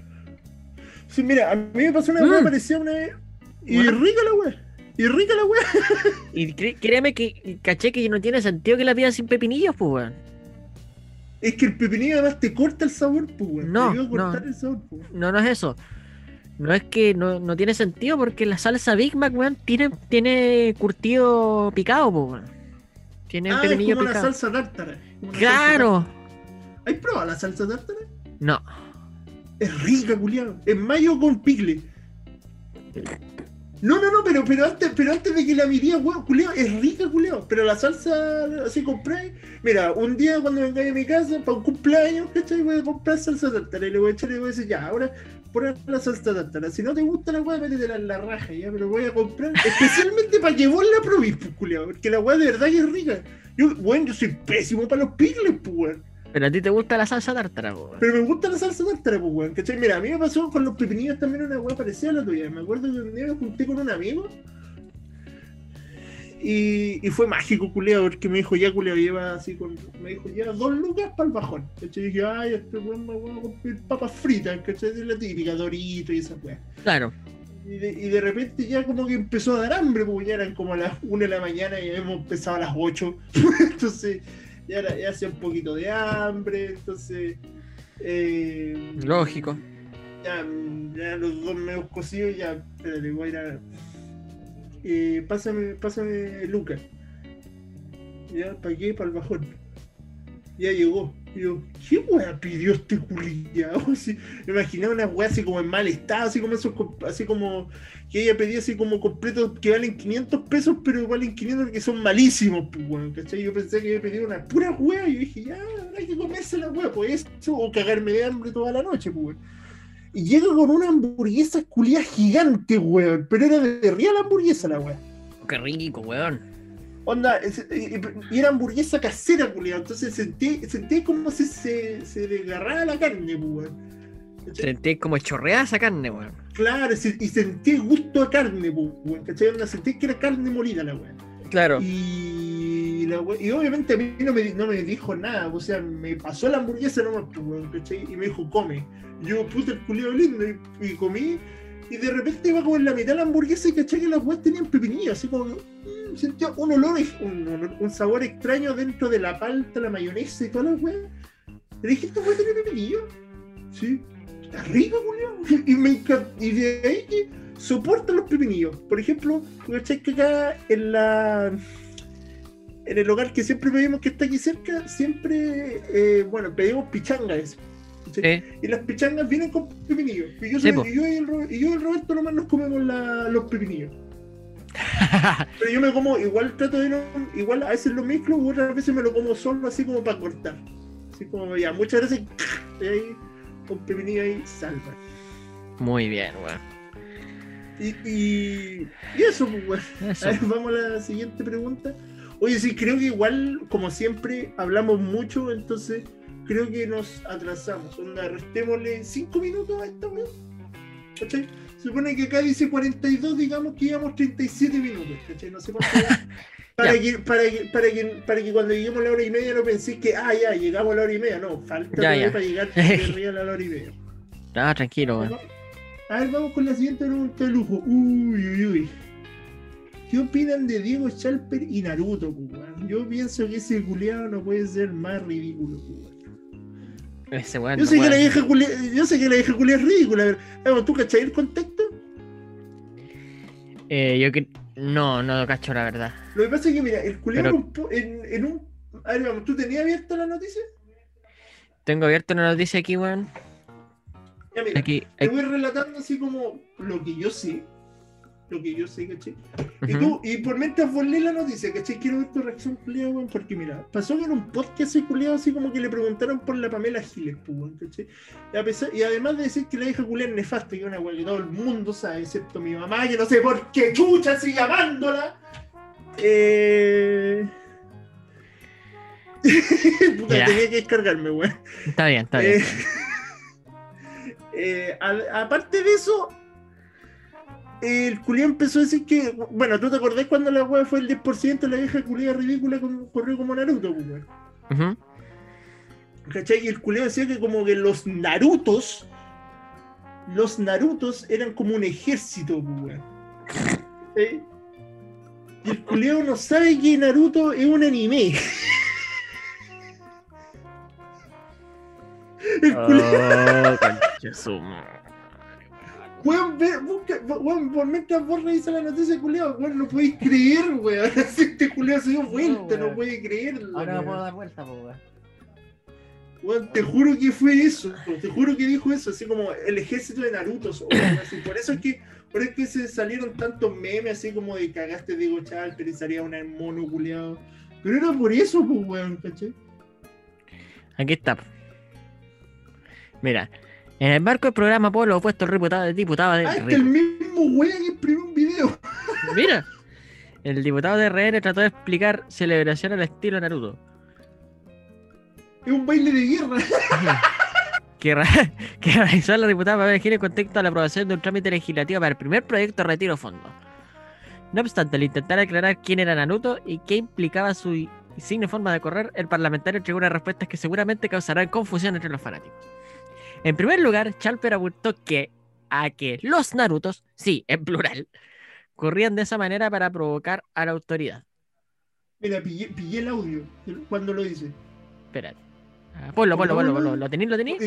Sí, mira, a mí me pasó una weá Mm. parecida una vez. Y Bueno. rica la weá. Y rica la weá. Y créeme que caché que no tiene sentido que la pidan sin pepinillos, pues, weón. Es que el pepinillo además te corta el sabor, pues, weón. No, Te no. el sabor, pues. No, no es eso. No es que no, no tiene sentido porque la salsa Big Mac, weón, tiene, tiene curtido picado, pues, weón. Tiene Ah, es pepinillo como la salsa tártara. ¡Claro! ¿Has probado la salsa tártara? No. Es rica, culiado. Es mayo con picle. No, no, no, pero, pero, antes, pero antes de que la miría, weón, culiao, es rica, culiao. Pero la salsa así compré. Mira, un día cuando vengáis a mi casa para un cumpleaños, ¿cachai? Voy a comprar salsa tártara y le voy a echar y voy a decir, ya, ahora pon la salsa tártara. Si no te gusta la weá, métetela en la raja, ya, pero voy a comprar especialmente para que vos la probís, pues, culiao. Porque la weá de verdad que es rica. Yo, weón, yo soy pésimo para los picles, pues, weón. Pero a ti te gusta la salsa tártara, po. Pero me gusta la salsa tártara, pues, weón. ¿Cachai? Mira, a mí me pasó con los pepinillos también una weá parecida a la tuya. Me acuerdo que un día me junté con un amigo. Y, y fue mágico, culeado, porque me dijo, ya, culeado, lleva así con. Me dijo, lleva dos lucas para el bajón. ¿Cachai? Y dije, ay, este weón me voy a comprar papas fritas, ¿cachai? De la típica, dorito y esa weá. Claro. Y de, y de repente ya como que empezó a dar hambre, porque ya eran como las 1 de la mañana y hemos empezado a las 8. entonces ya, ya hacía un poquito de hambre, entonces... eh, Lógico. ya, ya los dos medios cocidos, ya, espérate, voy a ir a... Eh, pásame, pásame Lucas. Ya, ¿para qué? Para el bajón. Ya llegó. Yo, ¿qué wea pidió este culiao? Así, me imaginaba una wea así como en mal estado, así como esos, así como que ella pedía así como completos que valen 500 pesos, pero valen 500 porque son malísimos, pues weón, ¿cachai? Yo pensé que había pedido una pura wea y yo dije, ya, hay que comerse la wea, pues eso, o cagarme de hambre toda la noche, pues weón. Y llega con una hamburguesa culia gigante, weón. Pero era de, de real hamburguesa la weón. Qué rico, weón. Onda, es- y, era hamburguesa casera, culia. Entonces sentí, sentí como si se, se desgarraba la carne, pues, weón. Sentí como chorreada esa carne, weón. Claro, y sentí gusto a carne, pues, weón. ¿Cachai? Sentí que era carne molida la weón. Claro. Y, la we- y obviamente a mí no me, no me dijo nada, o sea, me pasó la hamburguesa nomás, pues, weón, ¿cachai? Y me dijo, come. Y yo puse el culiado lindo y, y comí. Y de repente iba como en la mitad de la hamburguesa y caché que las weas tenían pepinillo, así como que, mm, sentía un olor, un, sabor extraño dentro de la palta, la mayonesa y todas las weas. Le dije, ¿esta wea tiene pepinillo? Sí. Está rico, culiado. Y me. Y de ahí que soporta los pepinillos. Por ejemplo, ¿cachai que acá en la en el hogar que siempre pedimos que está aquí cerca, siempre, eh, bueno, pedimos pichangas. Sí. Y las pichangas vienen con pepinillos. Y yo, Sí, soy- po. y yo y, el, y yo y el Roberto nomás nos comemos la- los pepinillos. Pero yo me como, igual trato de no, igual a veces lo mezclo, u otras veces me lo como solo así como para cortar. Así como ya, muchas veces y ahí con pepinillo ahí salva. Muy bien, weón. Y, y, y eso, pues, weón. Eso. A ver, vamos a la siguiente pregunta. Oye, sí, creo que igual, como siempre, hablamos mucho, entonces creo que nos atrasamos. Onda, restémosle 5 minutos a esta weón. ¿Cachai? Se supone que acá dice 42, digamos que llevamos 37 minutos, ¿cachai? No sé qué. Para que, para, que, para, que, para que cuando lleguemos a la hora y media no penséis que, ah, ya, llegamos a la hora y media. No, falta Ya, todavía ya. para llegar a la hora y media. Ah, tranquilo, weón. A ver, vamos con la siguiente pregunta de lujo. Uy, uy, uy. ¿Qué opinan de Diego Schalper y Naruto, pues, weón? Yo pienso que ese culiado no puede ser más ridículo, pues, weón. Ese weón. Yo no sé, que la vieja culia, yo sé que la vieja culia es ridícula, pero ¿tú cachai el contexto? Eh, yo que. No, no lo cacho, la verdad. Lo que pasa es que, mira, el culiado Pero- en, un en. A ver, vamos, ¿tú tenías abierta la noticia? Tengo abierto una noticia aquí, weón. Ya, mira, Aquí. te aquí- voy relatando así como lo que yo sé. Lo que yo sé, ¿cachai? Y, Ujú. tú, y por mientras vos lees la noticia, ¿cachai? Quiero ver tu reacción, culiado, weón, porque mira, pasó que en un podcast culiado así como que le preguntaron por la Pamela Giles, pues, weón, ¿cachai? Y, a pesar- y además de decir que la hija culiada es nefasta, que es una weá que todo el mundo sabe, excepto mi mamá, que no sé por qué chucha sigue llamándola. Eh... Puta, tenía que descargarme, weón. Está bien, está bien. Eh, eh, a- aparte de eso, el culiao empezó a decir que. Bueno, ¿tú te acordás cuando la weá fue el 10%? La vieja culia ridícula con- corrió como Naruto, pues, weón. ¿Cachai? Y el culiao decía que como que los Narutos. Los Narutos eran como un ejército, pues, weón. ¿Cachai? Y el culiao no sabe que Naruto es un anime. El culiao. Oh, Weón, ve, busca, weón, por mientras vos revisas la noticia, culiao, weón, no podéis creer, weón. Así Este culiao se dio vuelta, no, weón. puede creerlo. Ahora weón. puedo dar vuelta, po, weón. Weón, te juro que fue eso, te juro que dijo eso, así como el ejército de Naruto. weón, así. Por eso es que, por eso es que se salieron tantos memes así como de cagaste Diego Chaval, pero salía un mono culiao. Pero era por eso, pues, weón, ¿cachai? Aquí está. Mira, en el marco del programa Polo opuesto el diputado, el diputado de Ah, este el mismo weón que imprimió un video. Mira, el diputado de RN trató de explicar celebración al estilo Naruto. Es un baile de guerra. que, que realizó la diputada Pamela Giles en contexto a la aprobación de un trámite legislativo para el primer proyecto de retiro fondo. No obstante, al intentar aclarar quién era Naruto y qué implicaba su insignia forma de correr, el parlamentario entregó unas respuestas que seguramente causarán confusión entre los fanáticos. En primer lugar, Chalper apuntó que a que los Narutos, sí, en plural, corrían de esa manera para provocar a la autoridad. Mira, pillé, pillé el audio cuando lo dice. Espérate. Ah, ponlo, ponlo, ponlo, ponlo. ¿Lo tenéis? ¿Lo tenéis?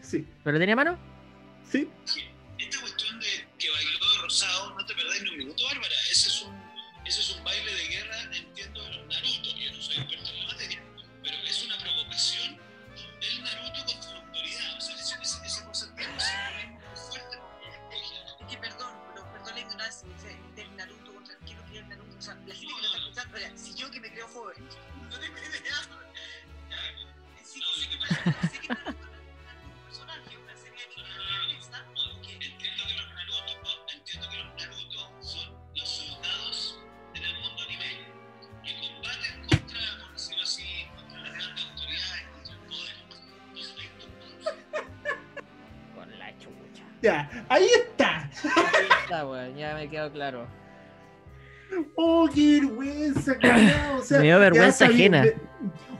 Sí, ¿Lo tenía a mano? sí. Esta cuestión de que quedó claro. Oh, qué vergüenza, O sea, Me dio vergüenza ajena. de-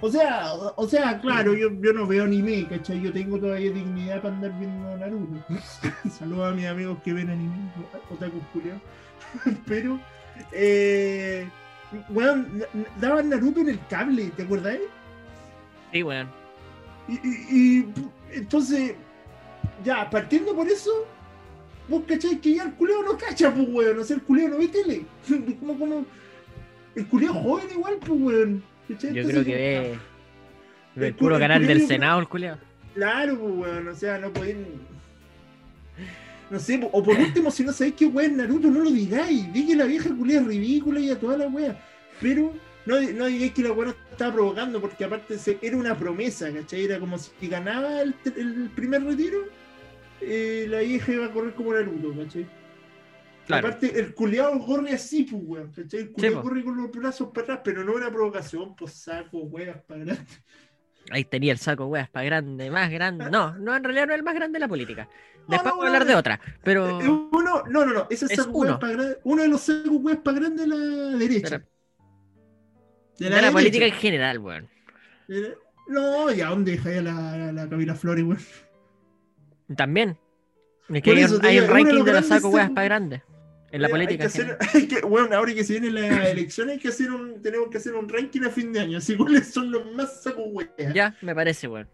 O sea, o, sea, claro, yo, yo no veo anime, ¿cachai? Yo tengo todavía dignidad para andar viendo Naruto. Saludos a mis amigos que ven anime, otaku culiao. Pero, eh, n- daban Naruto en el cable, ¿te acuerdas? Sí, weón. Y, y- y, entonces, ya, partiendo por eso, vos cachai que ya el culeo no cacha, pues weón, o sea, el culeo no ve tele. como, como, el culeo joven igual, pues weón. ¿cachai? Yo Entonces, creo que ve, ve el puro canal del culeo- Senado, el culiao. Claro, pues weón, o sea, no podéis. No sé, o por último, si no sabéis qué weón Naruto, no lo digáis. Di que la vieja culea es ridícula y a toda la wea. Pero no, no digáis que la wea no estaba provocando, porque aparte se- era una promesa, ¿cachai? Era como si ganaba el, el primer retiro, eh, la vieja iba a correr como Naruto, ¿cachai? Claro. Aparte, el culeado corre así, pues, weón, ¿cachai? El culeado corre con los brazos para atrás, pero no una provocación, pues saco, weas, para adelante. Ahí tenía el saco, weas, para grande, más grande. No, no, en realidad no es el más grande de la política. Después no, voy a hablar de otra, pero. Eh, Uno, no, no, no, ese Es saco uno. para grande, uno de los sacos weas para grande de la derecha. De la, de la política en general, weón. La- No, ya, ¿dónde dejáis a la, a la Camila Flores, weón? También. Es que hay, hay un ranking de los grandes sacos weas para grandes. En la política Hay que en hacer, general. hay que, bueno, ahora que se vienen las elecciones, hay que hacer un, tenemos que hacer un ranking a fin de año. Así cuáles son los más sacos weas. Ya, me parece, weón.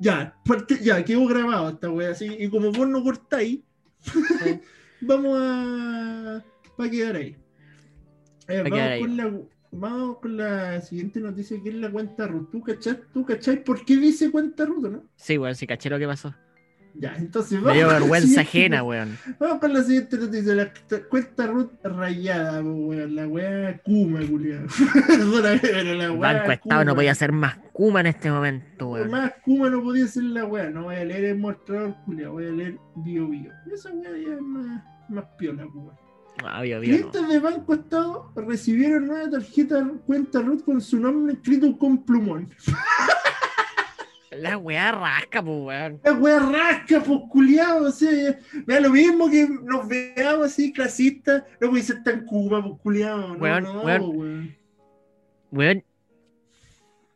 Ya, parte- ya, quedó grabado esta wea. Así, y como vos no cortáis, Sí. vamos a. Va a quedar ahí. Eh, vamos, quedar ahí. Con la, vamos con la siguiente noticia que es la cuenta Ruth. ¿Tú cachai, ¿Tú cachai por qué dice cuenta Ruth, no? Sí, weón, sí, caché lo que pasó. Ya, entonces Me dio vergüenza ajena, weón. Vamos con la siguiente noticia. La cuenta Ruth rayada, weón. La wea Kuma, culiado. Pero la wea. Banco Estado no podía ser más Kuma en este momento, weón. Más Kuma no podía ser la wea. No voy a leer el mostrador, culiado. Voy a leer Bio Bio. Esa wea ya es más, más piola, weón. Ah, obvio, no. Clientes de Banco Estado recibieron nueva tarjeta cuenta Ruth con su nombre escrito con plumón. La weá rasca, pues, weón. La wea rasca, pues culiado, o sea, me da lo mismo que nos veamos así clasistas, no puede ser tan cuba, pues culiado, no, Weón, no, weón. weón. Weón.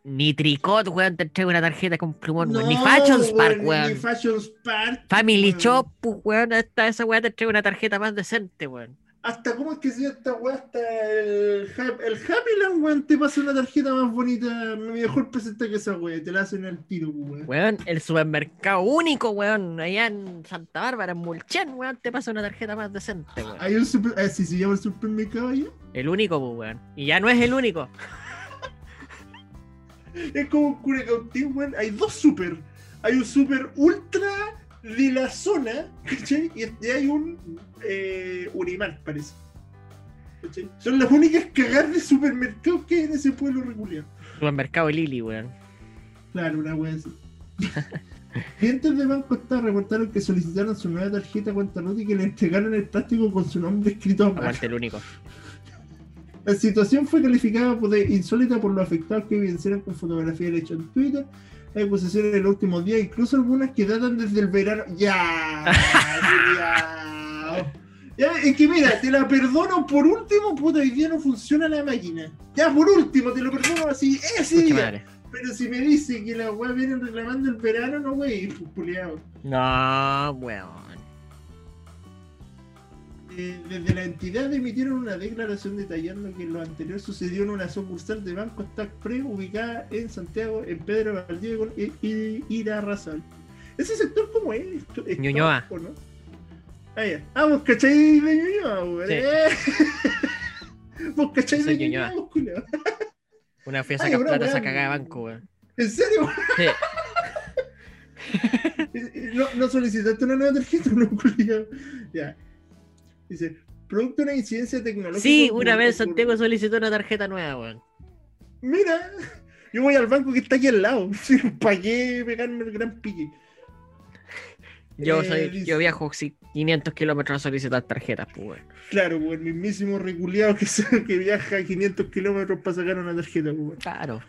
Ni Tricot, weón, te entrega una tarjeta con plumón, weón. Ni Fashion Spark, Ni weón. Fashion Spark. Family weón. Shop, pues, weón. Hasta esa weá te entrega una tarjeta más decente, weón. Hasta, ¿cómo es que se esta weá? Hasta el, el Happyland, weón, te pasa una tarjeta más bonita, mejor presenta que esa weá, te la hacen al tiro, weón. Weón, el supermercado único, weón. Allá en Santa Bárbara, en Mulchen, weón, te pasa una tarjeta más decente, weón. Hay un super, ah, sí, se llama el supermercado allá. El único, pues, weón. Y ya no es el único. Es como un Curecautín, weón. Hay dos super. Hay un super ultra de la zona, ¿cachai? Y hay un eh, Unimar, parece. ¿Cachai? Son las únicas cagar de supermercados que hay en ese pueblo regular. Supermercado Lili, weón. Claro, una wea así. Clientes de Banco Estado reportaron que solicitaron su nueva tarjeta cuenta y que le entregaron el plástico con su nombre escrito a mano. Aguante el único. La situación fue calificada de insólita por los afectados que evidenciaron con fotografías hechas en Twitter. Hay acusaciones en los últimos días, incluso algunas que datan desde el verano. ¡Ya! culiao. Ya, es que mira, te la perdono por último, puta, hoy día no funciona la máquina. Ya, por último, te lo perdono así, ese día. madre. Pero si me dice que la weá vienen reclamando el verano, no, wey, pues, culiao. No, weón. Eh, desde la entidad emitieron una declaración detallando que lo anterior sucedió en una sucursal de Banco Stack Pre ubicada en Santiago, en Pedro Valdivia y, y. ¿Ese sector cómo es? ¿Esto- es Ñuñoa. ¿no? Ah, ya. Ah, vos cachai de Ñuñoa, weón. Sí. eh. Vos cachai Soy de Ñuñoa, Ñuñoa. Una fui a Ay, sacar una plata esa cagada de banco, weón. ¿En serio? Sí. No, no solicitaste una nueva tarjeta, no, culiao. Ya. Dice, producto de una incidencia tecnológica. Sí, una vez Santiago solicitó una tarjeta nueva, weón. Mira, yo voy al banco que está aquí al lado. ¿Para qué pegarme el gran pique? Yo Eh, soy, yo viajo sí, 500 kilómetros a solicitar tarjetas, pues, weón. Claro, pues el mismísimo reculeado que, que viaja a 500 kilómetros para sacar una tarjeta. Pues. Claro.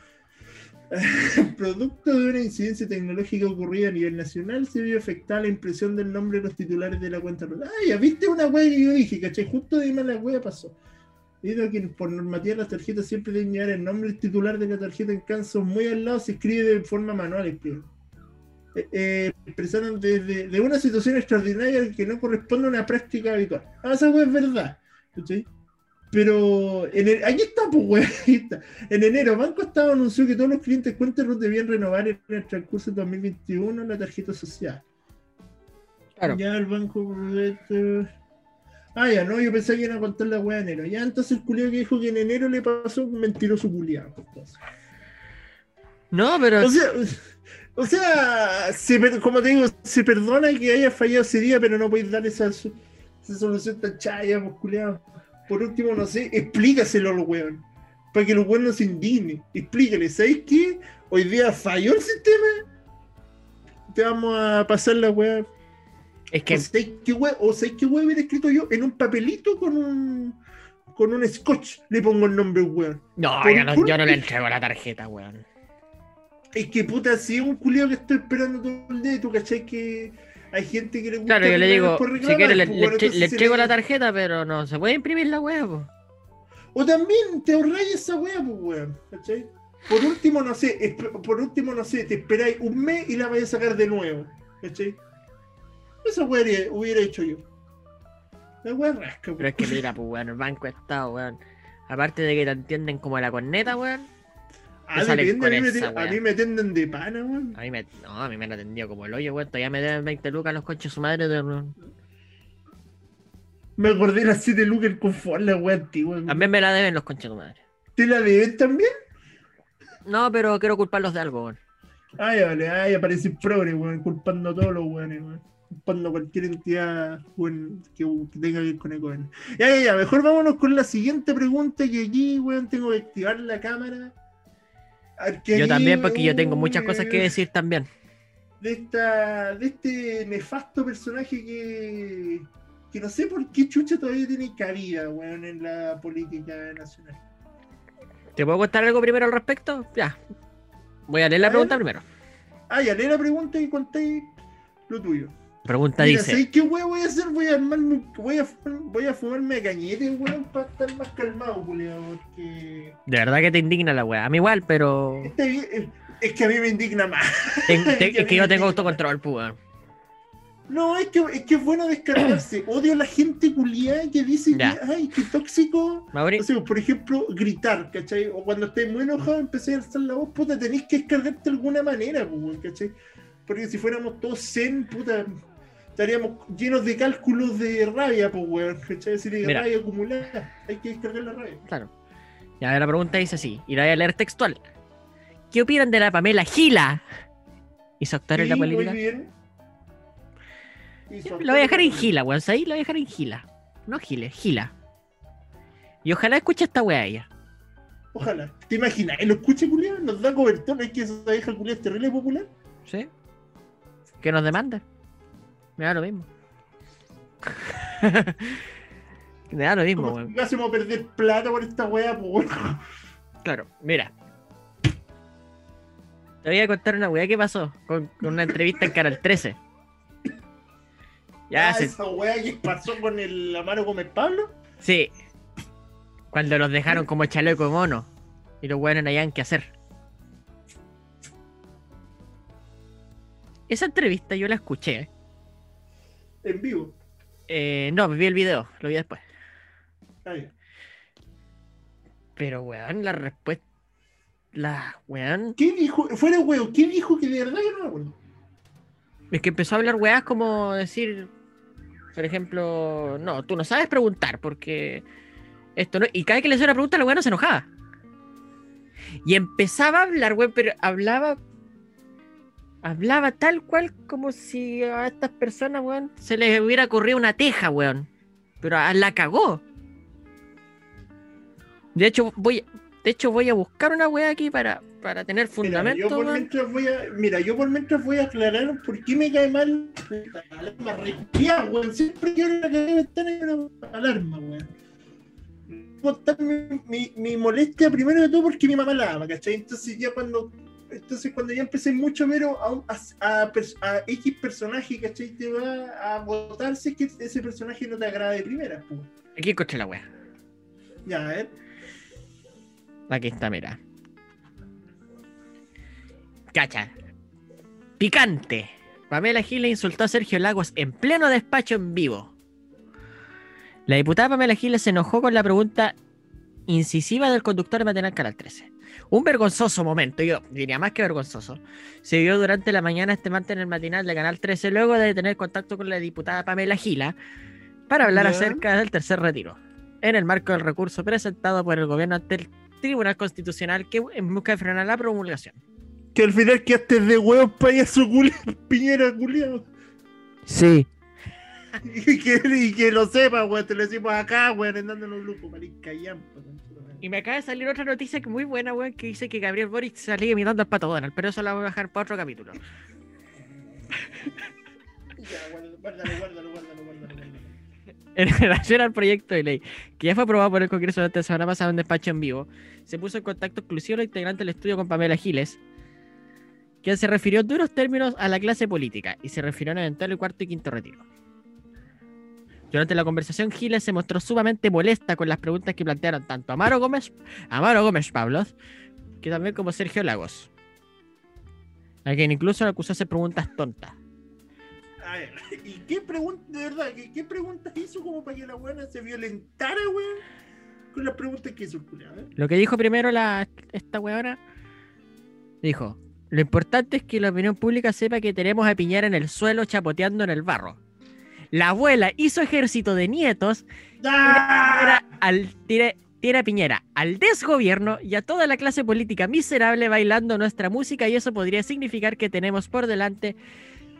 Producto de una incidencia tecnológica ocurrida a nivel nacional, se vio afectada la impresión del nombre de los titulares de la cuenta. Ah, ya viste una wea que yo dije, ¿cachai? Justo de mala wea pasó. A que por normativa las tarjetas siempre deben llevar el nombre del titular de la tarjeta en casos muy al lado, se escribe de forma manual. explica. Eh, eh, expresaron desde de una situación extraordinaria que no corresponde a una práctica habitual. Ah, esa wea es verdad. ¿cachai? Pero en el- aquí está, pues, ahí está. En enero, Banco Estado anunció que todos los clientes cuentas RUT debían renovar en el transcurso de 2021 la tarjeta social. Claro. Ya el banco. este, Ah, ya, no, yo pensé que iban a contar la weá enero. Ya, entonces el culiao que dijo que en enero le pasó un mentiroso culiado. No, pero O sea, o sea se como te digo, se perdona que haya fallado ese día, pero no podéis dar esa, esa solución tan chaya, pues, culiao. Por último, no sé, explícaselo al weón. Para que el weón no se indigne. Explícale, ¿sabéis qué? Hoy día falló el sistema. Te vamos a pasar la weá. es que O sabéis qué weá, o sabéis qué weá hubiera escrito yo en un papelito con un con un scotch. Le pongo el nombre weón. no, yo no, yo no le entrego la tarjeta, weón. Es que puta, si es un culiao que estoy esperando todo el día, tú cachai que hay gente que le gusta. Claro, yo le digo, si quiere le, pues, le bueno, le entrego le- la tarjeta, pero no se puede imprimir la weá, po. O también te ahorráis esa weá, pues weón, ¿cachai? Por último, no sé, por último, no sé, te esperáis un mes y la vais a sacar de nuevo, ¿cachai? Esa haría- hubiera hecho yo. La weá rasca, Pero es que mira, pues, weón, el banco estado, weón. Aparte de que te entienden como la corneta, weón. Ah, a mí, me, a weá. mí me tienden de pana, weón. A mí me, no, a mí me han atendido como el hoyo, weón. Todavía me deben 20 lucas los coches su madre. De... Me acordé de las 7 lucas con confort, la weá antigua. weón. También me la deben los conches su madre. ¿Te la deben también? No, pero quiero culparlos de algo, weón. Ay, vale, ay, aparece progre, weón, culpando a todos los weones, weón. Culpando a cualquier entidad weón, que, que tenga que ver con Ecoen. Ya, ya, ya, mejor vámonos con la siguiente pregunta que aquí, weón, tengo que activar la cámara. Yo también, porque yo tengo muchas cosas que decir también. De, esta, de este nefasto personaje que, que no sé por qué chucha todavía tiene cabida, weón, en la política nacional. ¿Te puedo contar algo primero al respecto? Ya. Voy a leer la A pregunta ver. primero. Ah, ya, lee la pregunta y contéis lo tuyo. Pregunta Mira, dice. ¿sabes qué weón voy a hacer? Voy a armarme, voy a, voy a fumarme cañete, weón, para estar más calmado, culiao, porque... De verdad que te indigna la weá. A mí igual, pero. Este vi- es- que a mí me indigna más. ten- que es que yo tengo autocontrol, pues. weón. No, es que, es que es bueno descargarse. Odio a la gente culiada que dice Ya. que, ay, qué tóxico. Mauri, O sea, por ejemplo, gritar, ¿cachai? O cuando estés muy enojado, empecé a alzar la voz, puta, tenés que descargarte de alguna manera, pues, weón, ¿cachai? Porque si fuéramos todos zen, puta, estaríamos llenos de cálculos de rabia, pues, weón, ¿cachai? Así de rabia acumulada. Hay que descargar la rabia. claro. Ya, la pregunta dice así, y la voy a leer textual. ¿Qué opinan de la Pamela Gila? ¿Y su actor en la Sí, muy política? bien. Y Lo voy a dejar en Gila, weón. ¿sabes? Lo voy a dejar en Gila. No Giles, Gila. Y ojalá escuche esta weá ella. Ojalá. ¿Te imaginas? ¿Lo escuche culiado? Nos da cobertor. Es que esa vieja culiada es terrible popular. ¿Sí? Que nos demande. Me da lo mismo. Me da lo mismo, weón. hacemos perder plata por esta weá. Claro, mira. Te voy a contar una weá que pasó con, con una entrevista en Canal 13. Ya, Ah, se- esa weá que pasó con el Amaro Gómez Pablo. sí. Cuando los dejaron como chaleco de mono. Y los weones no hayan que hacer. Esa entrevista yo la escuché. En vivo. Eh, no, vi el video, lo vi después. Ya. Pero, weón, la respuesta. La, weón. ¿Qué dijo? Fuera weón, ¿qué dijo que de verdad yo no me acuerdo? Es que empezó a hablar weás como decir. Por ejemplo, no, tú no sabes preguntar porque. Esto no. Y cada vez que le hacía una pregunta, la weá no se enojaba. Y empezaba a hablar, weón, pero hablaba. Hablaba tal cual como si a estas personas, weón, se les hubiera corrido una teja, weón. Pero a- la cagó. De hecho, voy, de hecho, voy a buscar una weá aquí para, para tener Mira, fundamento, yo por weón. mientras voy a, mira, yo por mientras voy a aclarar por qué me cae mal la alarma weón. Siempre quiero cadena de ventana y una alarma, weón. Mi, mi molestia primero de todo porque mi mamá la ama, ¿cachai? Entonces ya cuando entonces cuando ya empecé mucho a ver a, a, a a X personaje, ¿cachai? Te va a votar si es que ese personaje no te agrada de primera, pues. Aquí encontré la weá. Ya, a ver. Aquí está, mira. Cacha. Picante. Pamela Giles insultó a Sergio Lagos en pleno despacho en vivo. La diputada Pamela Giles se enojó con la pregunta incisiva del conductor matinal Canal 13. Un vergonzoso momento, yo diría más que vergonzoso, se vio durante la mañana este martes en el matinal de Canal 13 luego de tener contacto con la diputada Pamela Gila para hablar acerca del tercer retiro, en el marco del recurso presentado por el gobierno ante el Tribunal Constitucional que en busca de frenar la promulgación. Que al final quedaste de huevos payaso culiado, piñera culiado. Sí. Y que, y que lo sepa, weón, te lo decimos acá, weón, dándonos un lujo, marica, yampa, conchetumare. Y me acaba de salir otra noticia que muy buena, weón, que dice que Gabriel Boric salía imitando al Pato Donald, pero eso la voy a dejar para otro capítulo. Ya, guárdalo, guárdalo, guárdalo, guárdalo, guárdalo. En relación al proyecto de ley, que ya fue aprobado por el Congreso durante la semana pasada en un despacho en vivo, se puso en contacto exclusivo la integrante del estudio con Pamela Giles, quien se refirió en duros términos a la clase política y se refirió a un eventual cuarto y quinto retiro. Durante la conversación, Giles se mostró sumamente molesta con las preguntas que plantearon tanto Amaro Gómez, Amaro Gómez Pablos, que también como Sergio Lagos, a quien incluso le acusó de hacer preguntas tontas. A ver, ¿y qué pregunta, de verdad, qué, qué preguntas hizo como para que la buena se violentara, weón? Con las preguntas que hizo ¿eh? Lo que dijo primero la, esta weona, dijo, lo importante es que la opinión pública sepa que tenemos a Piñera en el suelo chapoteando en el barro. La abuela hizo ejército de nietos ¡Ah! al, Piñera al desgobierno y a toda la clase política miserable bailando nuestra música y eso podría significar que tenemos por delante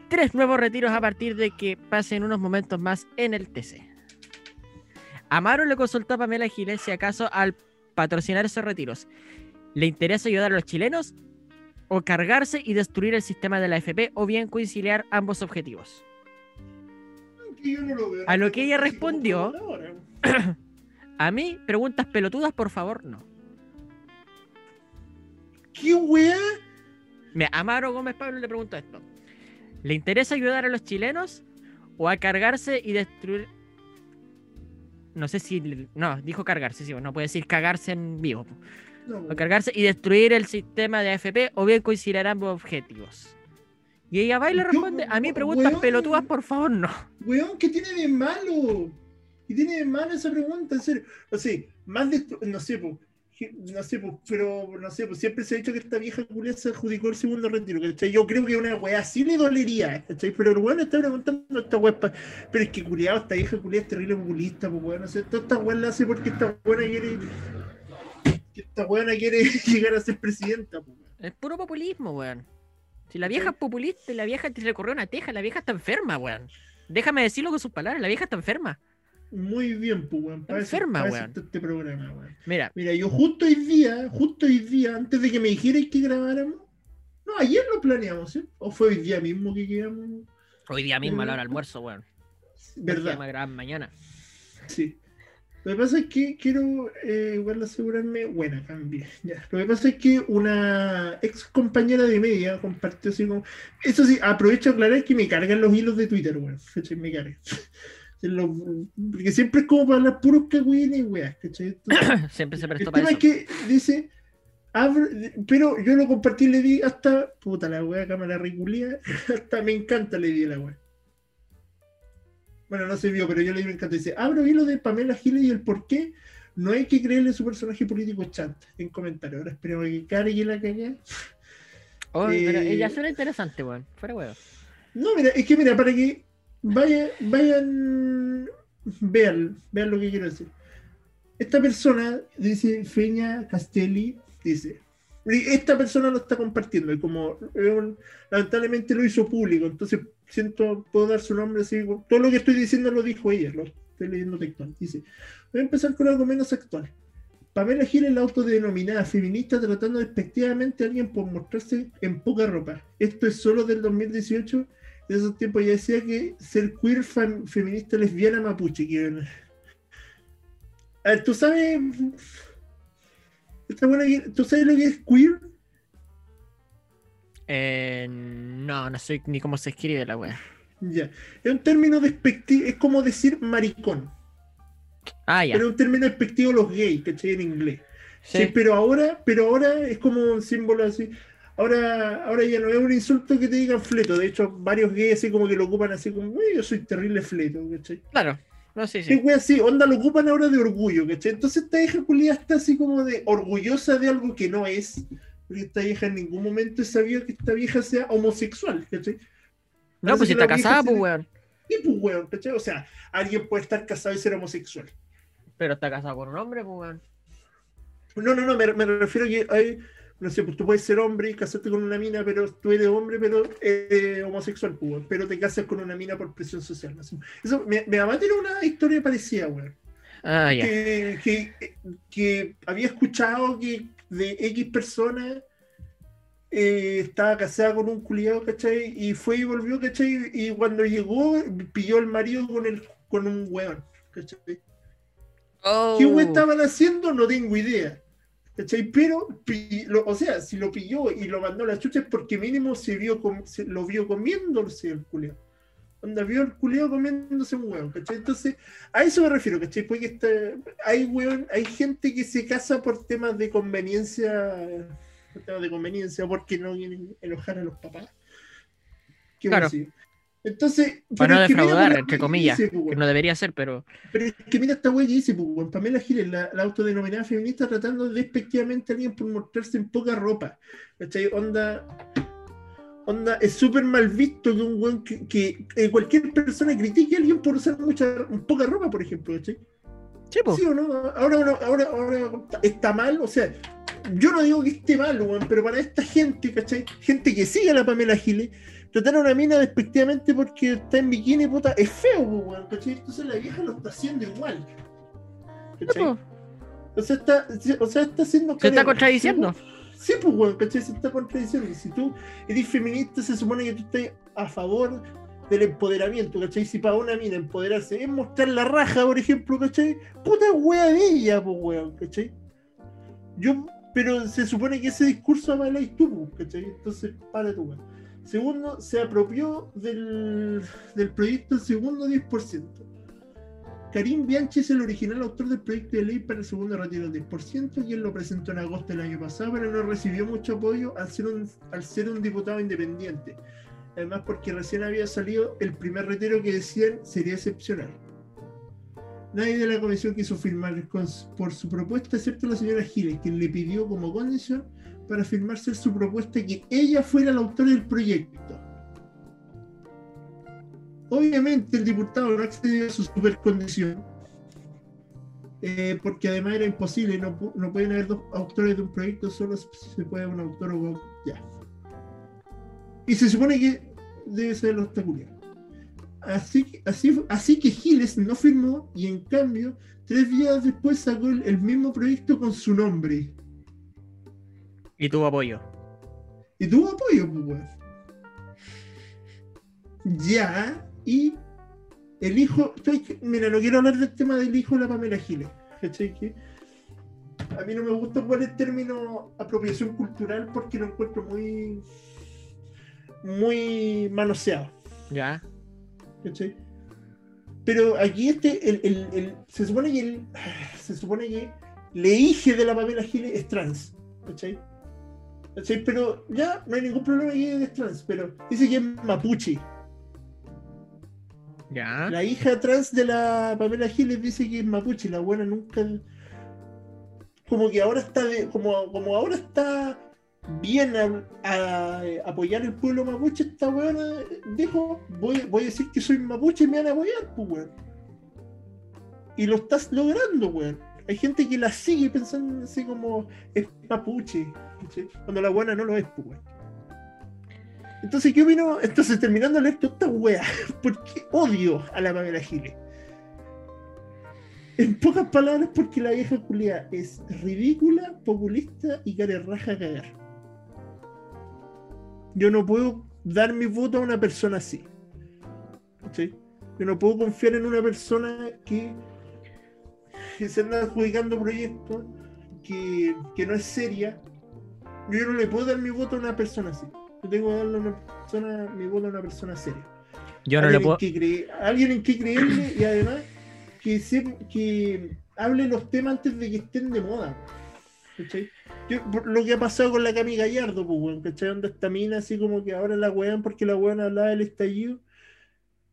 tres nuevos retiros a partir de que pasen unos momentos más en el TC. Amaro le consultó a Pamela Giles si acaso al patrocinar esos retiros le interesa ayudar a los chilenos o cargarse y destruir el sistema de la AFP o bien conciliar ambos objetivos. Que yo no lo veo, A lo que ella respondió-. A mí, preguntas pelotudas, por favor, no. ¿Qué weá? Mira, Amaro Gómez Pablo le pregunto esto. ¿Le interesa ayudar a los chilenos o a cargarse y destruir? No sé si... No, dijo cargarse, sí, no puede decir cagarse en vivo. No, O cargarse y destruir el sistema de AFP o bien coincidirán ambos objetivos. Y ella va y le responde, a mí preguntas weón. pelotudas, por favor, no. Weón, ¿qué tiene de malo? ¿Qué tiene de malo esa pregunta? En serio. O sea, más de. No sé, po, que- No sé, po, pero no sé, pues siempre se ha dicho que esta vieja culia se adjudicó el segundo retiro. ¿cachai? Yo creo que una weá así le dolería, ¿cachai? Pero el weón está preguntando esta weá. Pero es que culiado, esta vieja culia es terrible populista, pues weón. No sé, toda esta weá la hace porque esta weona quiere. esta weona quiere llegar a ser presidenta, pues. Es puro populismo, weón. Si la vieja es populista y la vieja te le corrió una teja, la vieja está enferma, weón. Déjame decirlo con sus palabras, la vieja está enferma. Muy bien, pues weón. Para Enferma, para weón. este programa, weón. Mira, Mira, yo justo hoy día, justo hoy día, antes de que me dijerais que grabáramos, no, ayer lo planeamos, ¿sí? O fue hoy día mismo que quedamos, hoy día mismo a la hora del almuerzo, weón. ¿verdad? Graban mañana. Sí. Lo que pasa es que quiero eh, igual asegurarme, buena, cambié. Ya. Lo que pasa es que una ex compañera de media compartió así como. Eso sí, aprovecho a aclarar que me cargan los hilos de Twitter, weón. ¿cachai? Me cargan. Los- Porque siempre es como para hablar puros cagüines y weas, ¿cachai? Entonces, Siempre se El prestó para tema eso. es que dice, abre- pero yo lo compartí le di hasta, puta la wea, cámara riculía, hasta me encanta le di la wea. Bueno, no se vio, pero yo le di me encanta. Dice, abro hilo de Pamela Giles y el por qué no hay que creerle su personaje político chanta. En comentario, ahora esperemos que cargue la caña. Oh, pero eh, ella suena interesante, weón. Fuera weón. No, mira, es que mira, para que vaya, vayan, vean, vean lo que quiero decir. Esta persona, dice Feña Castelli, dice, esta persona lo está compartiendo, y como eh, lamentablemente lo hizo público, entonces siento, puedo dar su nombre así, todo lo que estoy diciendo lo dijo ella, lo estoy leyendo textual. Dice, voy a empezar con algo menos actual. Pamela Gil es la autodenominada feminista tratando despectivamente a alguien por mostrarse en poca ropa. Esto es solo del 2018. En esos tiempos ya decía que ser queer feminista lesbiana mapuche. Que... A ver, ¿tú sabes? ¿Tú sabes lo que es queer? Eh, no, no sé ni cómo se escribe la weá. Ya. Es un término despectivo, es como decir maricón. Ah, ya. Pero es un término despectivo los gays, ¿cachai? En inglés. Sí. Sí, pero ahora, pero ahora es como un símbolo así. Ahora, ahora ya no es un insulto que te digan fleto. De hecho, varios gays así como que lo ocupan así como, "Uy, yo soy terrible fleto, ¿cachai? Claro. No, sí, Sí. sí. wea así, onda lo ocupan ahora de orgullo, ¿cachai? Entonces esta culiada está así como de orgullosa de algo que no es. Porque esta vieja en ningún momento he sabido que esta vieja sea homosexual, ¿cachai? No, pues si está casada, pues weón. Y pues weón, ¿cachai? O sea, alguien puede estar casado y ser homosexual. Pero está casada con un hombre, pues weón. No, no, no, me, me refiero a que hay, no sé, pues tú puedes ser hombre y casarte con una mina, pero tú eres hombre, pero eres homosexual, pues, weón, pero te casas con una mina por presión social. ¿no? Eso, mi, mi mamá tiene una historia parecida, weón. Ah, ya. Que, que, que había escuchado que de X persona eh, estaba casada con un culiado, ¿cachai? Y fue y volvió, ¿cachai? Y cuando llegó, pilló al marido con, el, con un weón, ¿cachai? Oh. ¿Qué weón estaban haciendo? No tengo idea. ¿Cachai? Pero, lo- o sea, si lo pilló y lo mandó a la chucha es porque mínimo se vio com- se lo vio comiéndose el culeo. Onda vio el culeo comiéndose un hueón, ¿cachai? Entonces, a eso me refiero, ¿cachai? Porque está, hay weón, hay gente que se casa por temas de conveniencia, por temas de conveniencia, porque no quieren enojar a los papás. ¿Qué Claro. Entonces, Para no defraudar, entre comillas. dice, pues, Que no debería ser, pero. Pero es que mira esta wea que dice, pues, weón, Pamela Giles, la, la autodenominada feminista, tratando despectivamente a alguien por mostrarse en poca ropa. ¿Cachai? Onda. Onda, es súper mal visto que un weón que, que, eh, cualquier persona critique a alguien por usar mucha, poca ropa, por ejemplo. Sí. ¿Sí o no? Ahora, ahora, ahora, ahora está mal, o sea, yo no digo que esté mal, weón, pero para esta gente, ¿cachai? Gente que sigue a la Pamela Giles, tratar a una mina despectivamente porque está en bikini, puta, es feo, weón, ¿cachai? Entonces la vieja lo está haciendo igual. ¿cachai? O sea, está, o sea, está haciendo... Se está contradiciendo. Sí, pues, weón, ¿cachai? Se está contradiciendo. Si tú eres feminista, se supone que tú estás a favor del empoderamiento, ¿cachai? Si para una mina empoderarse es mostrar la raja, por ejemplo, ¿cachai? Puta wea de ella, pues, weón, ¿cachai? Yo, pero se supone que ese discurso avaláis tú, pues, ¿cachai? Entonces, para tú, weón. Segundo, se apropió del, del proyecto el segundo 10%. Karim Bianchi es el original autor del proyecto de ley para el segundo retiro del 10%, quien lo presentó en agosto del año pasado, pero no recibió mucho apoyo al ser un, diputado independiente. Además, porque recién había salido el primer retiro que decían sería excepcional. Nadie de la comisión quiso firmar por su propuesta, excepto la señora Giles, quien le pidió como condición para firmarse su propuesta que ella fuera la autora del proyecto. Obviamente el diputado no accedió a su supercondición, eh, porque además era imposible, no, pu- no pueden haber dos autores de un proyecto, solo se puede un autor o ya. Y se supone que debe ser el obstacular. Así, que- así, así que Giles no firmó y en cambio, tres días después sacó el, el mismo proyecto con su nombre. Y tuvo apoyo. Y tuvo apoyo, pues. Ya, y el hijo. mira, no quiero hablar del tema del hijo de la Pamela Giles. ¿cachai? Que a mí no me gusta ocupar el término apropiación cultural porque lo encuentro muy. muy manoseado. Ya. ¿cachai? Pero aquí este, el, el- el- se supone que el, se supone que le hije de la Pamela Giles es trans, ¿cachai? ¿Cachai? Pero ya no hay ningún problema que es trans, pero dice que es mapuche. La hija trans de la Pamela Giles dice que es mapuche, la buena nunca como que ahora está de, como, como ahora está bien a, a apoyar el pueblo mapuche, esta weona dijo, voy, voy a decir que soy mapuche y me van a apoyar, pues weón. Y lo estás logrando, weón. Hay gente que la sigue pensando así como es mapuche, cuando la buena no lo es, pues weón. Entonces, ¿qué opino? Entonces, terminando de leer toda esta wea, porque odio a la Pamela Giles. En pocas palabras, porque la vieja culia es ridícula, populista y care raja a cagar. Yo no puedo dar mi voto a una persona así. ¿Cachai? Yo no puedo confiar en una persona que, que se anda adjudicando proyectos, que, que no es seria. Yo no le puedo dar mi voto a una persona así. Yo tengo que darle a una persona, mi voto a una persona seria Yo no le alguien, puedo. en creer, alguien en que creerle y además que, se- que hable los temas antes de que estén de moda. ¿cachai? Yo- lo que ha pasado con la Cami Gallardo, pues, weón, ¿cachai? Esta mina así como que ahora la wean porque la weón hablaba del estallido.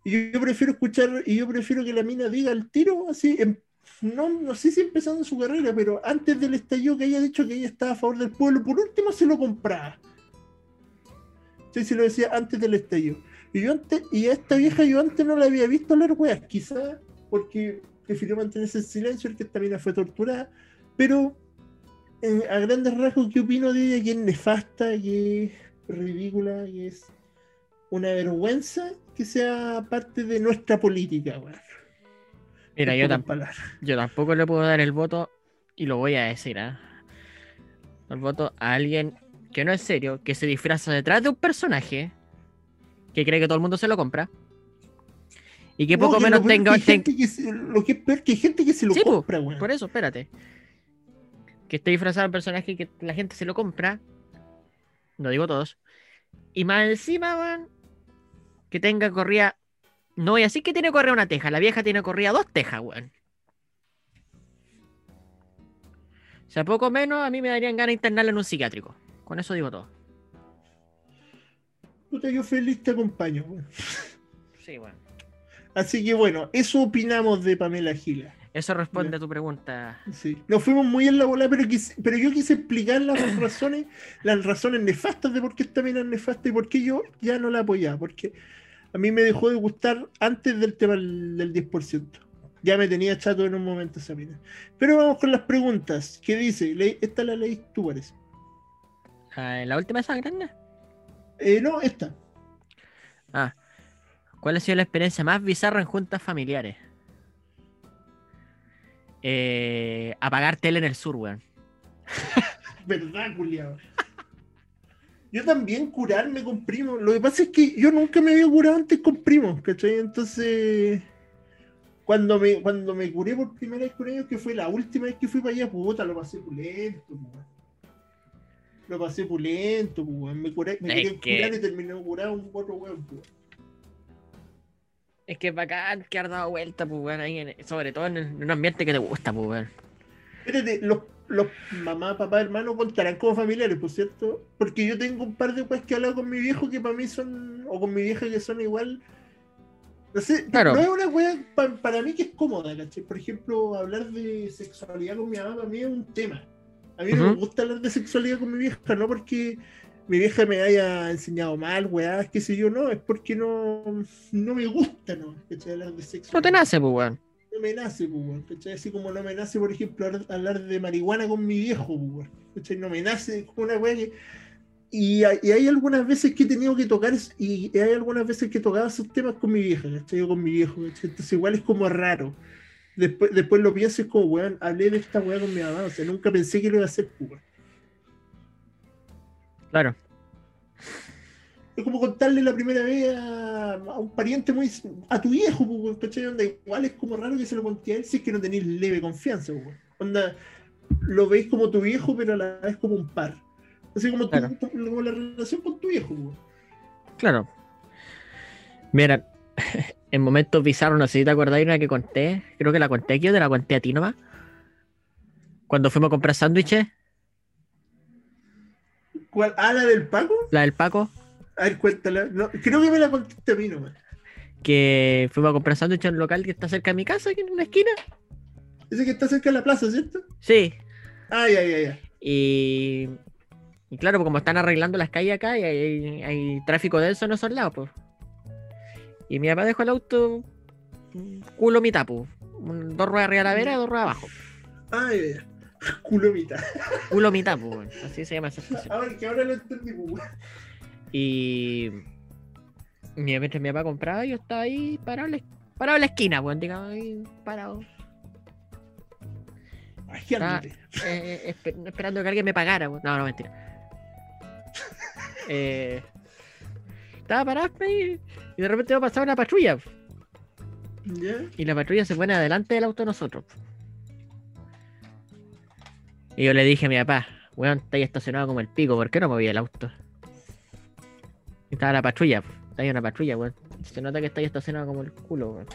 Y yo, yo prefiero escuchar, y yo prefiero que la mina diga el tiro así, no, no sé si empezando su carrera, pero antes del estallido que haya dicho que ella estaba a favor del pueblo, por último se lo compraba. Sí, se lo decía antes del estallido. Y yo antes, y a esta vieja yo antes no la había visto hablar weas, quizás porque prefirió mantenerse en silencio, porque esta mina fue torturada, pero eh, a grandes rasgos, ¿qué opino de ella? Que es nefasta, que es ridícula, que es una vergüenza que sea parte de nuestra política, weón. Mira, yo, pocas tam- palabras. yo tampoco le puedo dar el voto y lo voy a decir, ¿ah? El voto a alguien que no es serio, que se disfraza detrás de un personaje que cree que todo el mundo se lo compra y que No, poco que menos lo tenga. que ten- gente que se- lo que es peor que hay gente que se lo Sí, compra, weón. Por eso, espérate. Que esté disfrazado de personaje que la gente se lo compra. No digo todos. Y más encima, van. Que tenga corrida. No voy a decir que tiene corrida una teja. La vieja tiene corrida dos tejas, weón. O sea, poco menos a mí me darían ganas de internarla en un psiquiátrico. Con eso digo todo. Puta, yo feliz te acompaño. Sí, bueno. Así que bueno, eso opinamos de Pamela Gila. Eso responde a tu pregunta. Sí. Nos fuimos muy en la bola, pero, quise- pero yo quise explicar las razones, las razones nefastas de por qué esta mina es nefasta y por qué yo ya no la apoyaba. Porque a mí me dejó de gustar antes del tema del, del 10%. Ya me tenía chato en un momento esa mina. Pero vamos con las preguntas. ¿Qué dice? Esta la leí tú, parece. Ah, ¿La última esa grande? Eh, no, esta. Ah. ¿Cuál ha sido la experiencia más bizarra en juntas familiares? Eh, apagar tele en el sur, weón. ¿Verdad, culiado? Yo también curarme con primos. Lo que pasa es que yo nunca me había curado antes con primos, ¿cachai? Entonces, cuando me, cuando me curé por primera vez con ellos, que fue la última vez que fui para allá, puta, lo pasé pulento, weón. Lo pasé pulento, pues, weón. Me, curé, me quería que- curar y terminé curado un otro weón, pues. Es que es bacán que has dado vuelta, pues, weón, ahí, en- sobre todo en, un ambiente que te gusta, pues, weón. Espérate, los, los mamá, papá, hermano contarán como familiares, por cierto. Porque yo tengo un par de cosas que he hablado con mi viejo que para mí son, o con mi vieja que son igual. No sé, Claro. no es una wea pa- para mí que es cómoda, ¿cachai? Por ejemplo, hablar de sexualidad con mi mamá para mí es un tema. A mí no me gusta hablar de sexualidad con mi vieja, no porque mi vieja me haya enseñado mal, weá, qué sé yo, no, es porque no, no me gusta, ¿no? ¿Cachai? Hablar de sexo. No te nace, pues, weón. No me nace, pues, weón, ¿cachai? Así como no me nace, por ejemplo, hablar- de marihuana con mi viejo, pues, weón, ¿cachai? No me nace como una weá que... Y hay, y hay algunas veces que he tenido que tocar, y hay algunas veces que he tocado esos temas con mi vieja, ¿cachai? O con mi viejo, ¿cachai? Entonces igual es como raro. Después, después lo pienso y es como, weón, hablé de esta weá con mi mamá, o sea, nunca pensé que lo iba a hacer, pues, weón. Claro. Es como contarle la primera vez a, a un pariente muy. a tu viejo, pues, weón, ¿cachai? Onda, igual es como raro que se lo conté a él si es que no tenéis leve confianza, pues, weón. Onda, lo veis como tu viejo, pero a la vez como un par. Así como, Claro. tu- como la relación con tu viejo, weón. Claro. Mira, en momentos bizarros, no sé si te acordáis una que conté. Creo que la conté aquí o te la conté a ti nomás. Cuando fuimos a comprar sándwiches, ¿Cuál? ¿Ah, la del Paco? la del Paco, A ver, cuéntala. No, creo que me la contaste a mí nomás. que fuimos a comprar sándwiches en un local que está cerca de mi casa, aquí en una esquina. Ese que está cerca de la plaza, ¿cierto? Sí. Ay, ay, ay, ay. Y, y claro, pues como están arreglando las calles acá y hay, hay- hay tráfico denso en esos lados, pues. Y mi papá dejó el auto mm, culo mitad, pues. Dos ruedas arriba de la vera y dos ruedas abajo. Ay. Culo mitad. Culo mitad, pues. Así se llama esa estación. A ver, que ahora lo entendí, pues. Y mi- mientras mi papá compraba, yo estaba ahí parado parado en la esquina, pues, digamos, ahí parado. Agiándote. eh, esper- esperando que alguien me pagara. pues. No, no, mentira. Eh, estaba parado ahí, y de repente va a pasar una patrulla. pues. Y la patrulla se pone adelante del auto de nosotros. pues. Y yo le dije a mi papá, weón, está ahí estacionado como el pico, ¿por qué no moví el auto? Y estaba la patrulla, pues, está ahí una patrulla, weón. Se nota que está ahí estacionado como el culo, weón.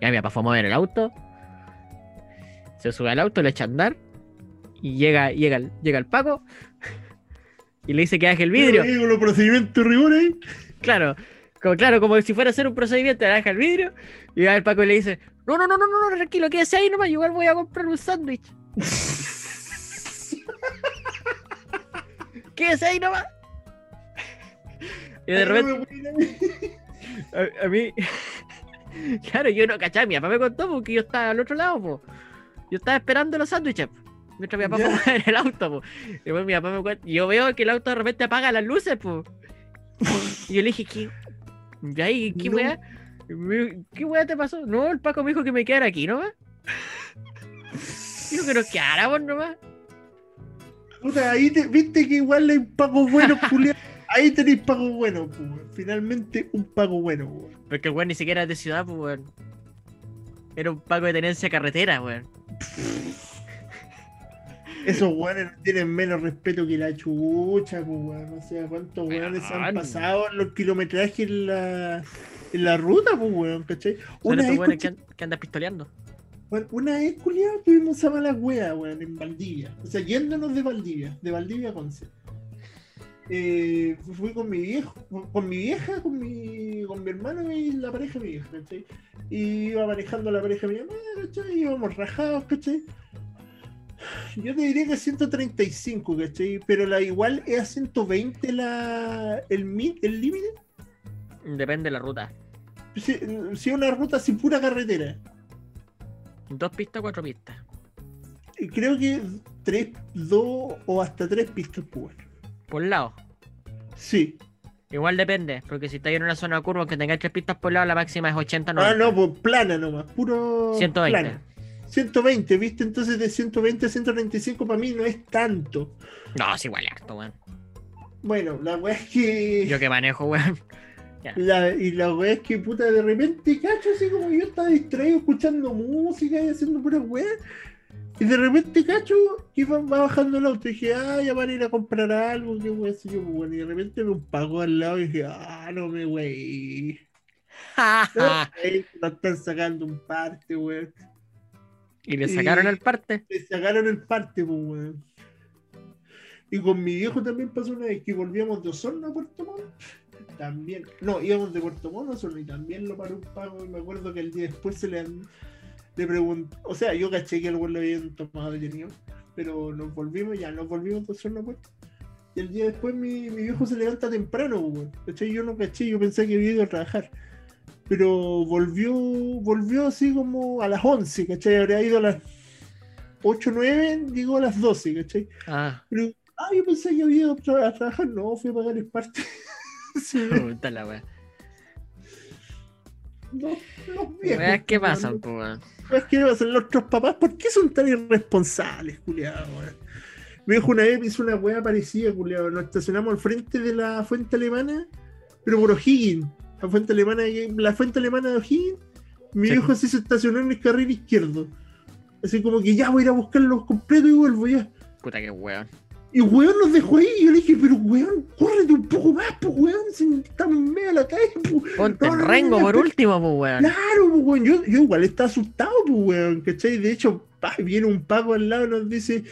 Ya mi papá fue a mover el auto. Se sube al auto, le echa a andar. Y llega, llega, llega el Paco. Y le dice que baje el vidrio. Pero, Con los procedimientos rigor ahí. Claro, como, claro, como si fuera a hacer un procedimiento, le baja el vidrio. Y el Paco le dice: No, no, no, no, no, no, tranquilo, quédese ahí nomás. Igual voy a comprar un sándwich. Quédese ahí nomás. Y de repente, a, a mí. Claro, yo no cachaba. Mi papá me contó porque yo estaba al otro lado, po. Yo estaba esperando los sándwiches. Mientras mi papá a mover el auto, po. Y después mi papá me cuenta. Yo veo que el auto de repente apaga las luces, po. Y yo le dije, ¿qué? ¿Y ahí? ¿Qué No. weá? ¿Qué weá te pasó? No, el Paco me dijo que me quedara aquí nomás. Dijo que nos quedáramos nomás. Puta, ahí te, viste que igual hay pagos buenos, Julián. Ahí tenéis pagos buenos, pues. Finalmente un pago bueno, pues. Porque el weón ni siquiera es de ciudad, pues weón. Era un Paco de tenencia carretera, weón. Esos weones no tienen menos respeto que la chucha, pues, weón. O sea, cuántos weones se han pasado en los kilometrajes en la, en la ruta, pues, weón, ¿cachai? Una estos vez, weones que, que andan pistoleando. weón, una vez, culiado, tuvimos esa mala wea, weón, en Valdivia. O sea, yéndonos de Valdivia, de Valdivia a Conce. Eh, fui con mi viejo, con mi vieja, con mi, con mi hermano y la pareja de mi vieja, ¿cachai? Y iba manejando la pareja de mi mamá, ¿cachai? Íbamos rajados, ¿cachai? Yo te diría que 135, ¿cachai? Pero la igual es a 120 la, el mi- el límite. Depende de la ruta. Si, si es una ruta sin pura carretera. Dos pistas, cuatro pistas. Creo que 3, 2 o hasta 3 pistas por. Por lado. Sí. Igual depende, porque si estáis en una zona curva que tengáis tres pistas por lado, la máxima es 80, Ah, 90. no, pues plana nomás, puro 120. plana. 120, ¿viste? Entonces de 120 a 135 para mí no es tanto. No, es igual harto, weón. Bueno, la weá es que. Yo que manejo, weón. La, y la weá es que puta de repente, cacho, así como yo estaba distraído escuchando música y haciendo puras weas. Y de repente, cacho, que va, va bajando el auto. Y dije, ah, ya van a ir a comprar algo, qué wey, así yo, bueno. Y de repente me un pago al lado y dije, ah, no me wey. No, ahí están sacando un parte, weón. Y le sacaron el parte. Le sacaron el parte, pues, weón. Y con mi viejo también pasó una vez que volvíamos de Osorno a Puerto Montt. También, no, íbamos de Puerto Montt a Osorno y también lo paró un pago. Y me acuerdo que el día después se le, han- le preguntó, o sea, yo caché que el weón lo habían tomado detenido, pero nos volvimos, ya nos volvimos de Osorno a Puerto. Y el día después mi, mi viejo se levanta temprano, pues, weón. Yo no caché, yo pensé que había ido a trabajar. Pero volvió, volvió así como a las 11, ¿cachai? Habría ido a las 8, 9, llegó a las 12, ¿cachai? Ah, Pero, ah, yo pensé que había ido tra- a trabajar, no, fui a pagar el parte. Sí, puta la wea. los, los viejos, Weas, ¿Qué pasan, po, weón? que pasan nuestros papás, ¿por qué son tan irresponsables, culiados, weón? Viejo una vez hizo una wea parecida, culiado. Nos estacionamos al frente de la fuente alemana, pero por O'Higgins. La fuente alemana, la fuente alemana de O'Higgins. Mi Sí. viejo así se estacionó en el carril izquierdo. Así como que ya voy a ir a buscarlos completos y vuelvo ya. Puta que weón. Y weón nos dejó ahí. Y yo le dije, pero weón, córrete un poco más, pues weón. Si estamos en medio de la calle, pues. Ponte No, en no, no, rengo no, por último, po, weón. Claro, pues weón. Yo, yo igual estaba asustado, pues weón. ¿Cachai? De hecho, pa, viene un pago al lado y nos dice,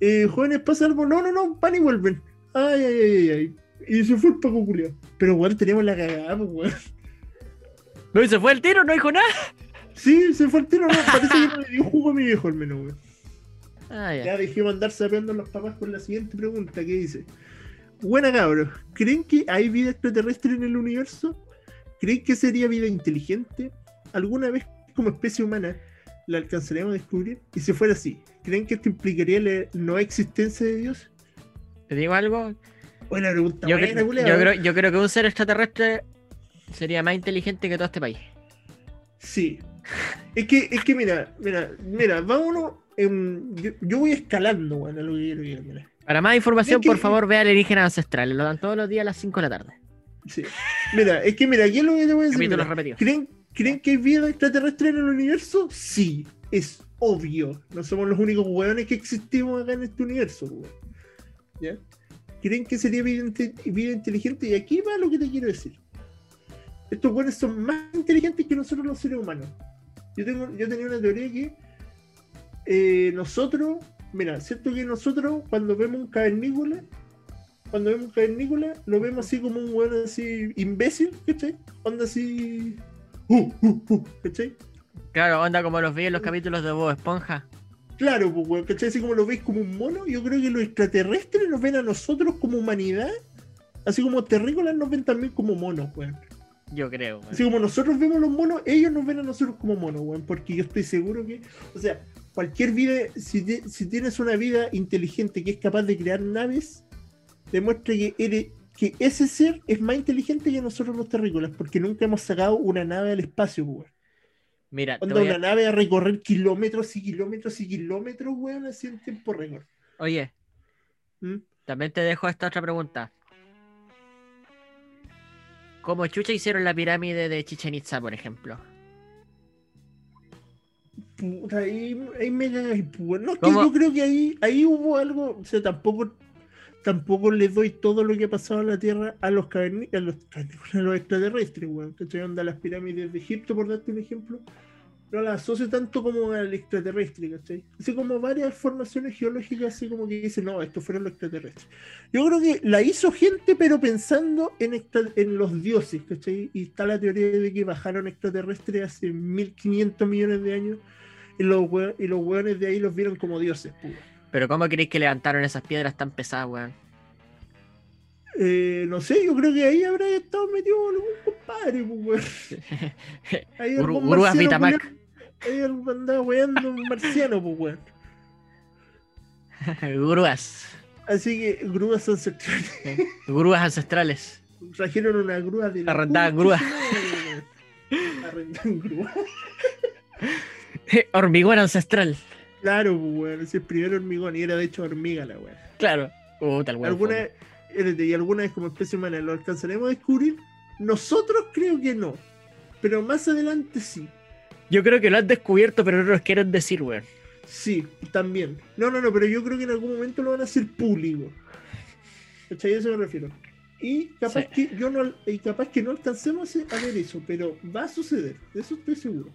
eh, jóvenes, pasa algo. No, no, no, van y vuelven. Ay, ay, ay, ay. Y se fue el pago culiao. Pero weón, teníamos la cagada, pues weón. No, y se fue el tiro, no dijo nada. Sí, se fue el tiro, no. Parece que no le dio jugo a mi viejo al menos, weón. Ah, ya. Ya dejé mandar sapeando a los papás con la siguiente pregunta que dice. Buena cabros, ¿creen que hay vida extraterrestre en el universo? ¿Creen que sería vida inteligente? ¿Alguna vez como especie humana la alcanzaremos a descubrir? Y si fuera así, ¿creen que esto implicaría la no existencia de Dios? ¿Te digo algo? Buena pregunta, Yo, buena, yo creo, yo creo que un ser extraterrestre sería más inteligente que todo este país. Sí. Es que, es que mira, mira, mira, vámonos. en- yo, yo voy escalando, a lo que quiero mira. Para más información, Es que- por favor, vea Alienígenas Ancestrales. Lo dan todos los días a las 5 de la tarde. Sí. Mira, es que mira, aquí es lo que te voy a decir. Mira. ¿Creen, ¿Creen que hay vida extraterrestre en el universo? Sí, es obvio. No somos los únicos hueones que existimos acá en este universo, weón. ¿Ya? ¿Creen que sería vida, inte- vida inteligente? Y aquí va lo que te quiero decir. Estos hueones son más inteligentes que nosotros los seres humanos. Yo, tengo, yo tenía una teoría que eh, nosotros, mira, cierto que nosotros cuando vemos un cavernícola, cuando vemos un cavernícola, lo vemos así como un hueón así imbécil, ¿cachai? Onda así. Uh, uh, uh, ¿cachai? Claro, onda como los vi en los capítulos de Bob Esponja. Claro, pues, weón, ¿cachai? Así como lo veis como un mono, yo creo que los extraterrestres nos ven a nosotros como humanidad, así como terrícolas nos ven también como monos, weón. Yo creo. weón. Así como nosotros vemos los monos, ellos nos ven a nosotros como monos, weón, porque yo estoy seguro que, o sea, cualquier vida, si, te- si tienes una vida inteligente que es capaz de crear naves, demuestra que eres, que ese ser es más inteligente que nosotros los terrícolas, porque nunca hemos sacado una nave al espacio, weón. Mira, Onda una a- nave a recorrer kilómetros y kilómetros y kilómetros, weón, así en tiempo récord. Oye, ¿Mm? también te dejo esta otra pregunta. ¿Cómo chucha hicieron la pirámide de Chichen Itza, por ejemplo? Puta, ahí, ahí me. No, es que yo creo que ahí, ahí hubo algo, o sea, tampoco, tampoco les doy todo lo que ha pasado en la Tierra a los a los, a los extraterrestres, weón. Que onda las pirámides de Egipto, por darte un ejemplo. No las asocio tanto como al extraterrestre, ¿cachai? Así como varias formaciones geológicas, así como que dicen, no, estos fueron los extraterrestres. Yo creo que la hizo gente, pero pensando en, extra- en los dioses, ¿cachai? Y está la teoría de que bajaron extraterrestres hace 1500 millones de años y los, y los hueones de ahí los vieron como dioses. pues. Pero ¿cómo creéis que levantaron esas piedras tan pesadas, weón? Eh, no sé, yo creo que ahí habrá estado metido algún compadre, pues, weón. Ahí grúas Vitamac. Ahí andaba weando un marciano, pues, weón. grúas. Así que grúas ancestrales. Grúas ancestrales. Trajeron una grúa de la Arrendaban grúas. Arrendaban grúas. Hormigón ancestral. Claro, pues, weón. Ese es el primer hormigón y era de hecho hormiga la weón. Claro. Puta, el weón ¿Alguna, fome. espérate, y alguna vez como especie humana lo alcanzaremos a descubrir? Nosotros creo que no. Pero más adelante sí. Yo creo que lo han descubierto, pero no nos quieren decir, weón. Sí, también. No, no, no, pero yo creo que en algún momento lo van a hacer público. ¿Cachai? A eso me refiero. Y capaz Sí. que yo no y capaz que no alcancemos a ver eso, pero va a suceder, de eso estoy seguro.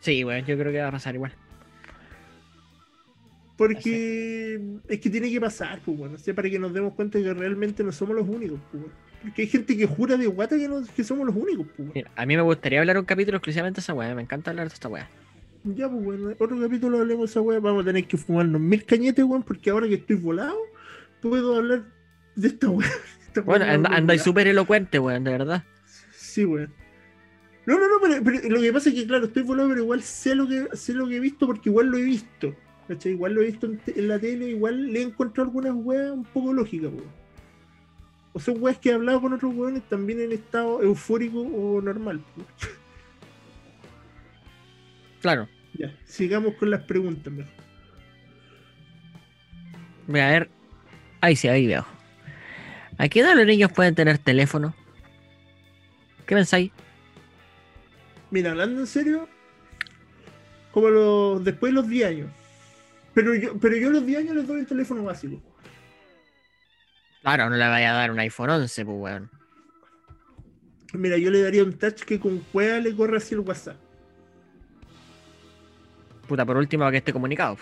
Sí, weón, yo creo que va a pasar igual. Porque es que tiene que pasar, pues bueno, o sea, para que nos demos cuenta que realmente no somos los únicos, pues bueno. Porque hay gente que jura de guata que, no- que somos los únicos, pues bueno. Mira, a mí me gustaría hablar un capítulo exclusivamente de esa weá. Me encanta hablar de esta weá. Ya, pues bueno, otro capítulo hablemos de esa weá, vamos a tener que fumarnos mil cañetes, weón, porque ahora que estoy volado, puedo hablar de esta weá. Esta Bueno, weá muy andáis súper elocuente, weón, de verdad. Sí, weón. No, no, no, pero, pero lo que pasa es que, claro, estoy volado, pero igual sé lo que sé lo que he visto porque igual lo he visto. ¿Cachai? Igual lo he visto en, la tele, igual le he encontrado algunas weas un poco lógicas, weón. O son weas que he hablado con otros weones también en estado eufórico o normal. weón. Claro. Ya, sigamos con las preguntas, mejor. Voy a ver. Ahí sí, ahí veo. ¿A qué edad los niños pueden tener teléfono? ¿Qué pensáis? Mira, hablando en serio, como los, después de los 10 años. Pero yo, pero yo a los 10 años les doy el teléfono básico. Claro, no le vaya a dar un iPhone 11, pues, weón. Mira, yo le daría un touch que con cueva le corre así el WhatsApp. Puta, por último, que esté comunicado.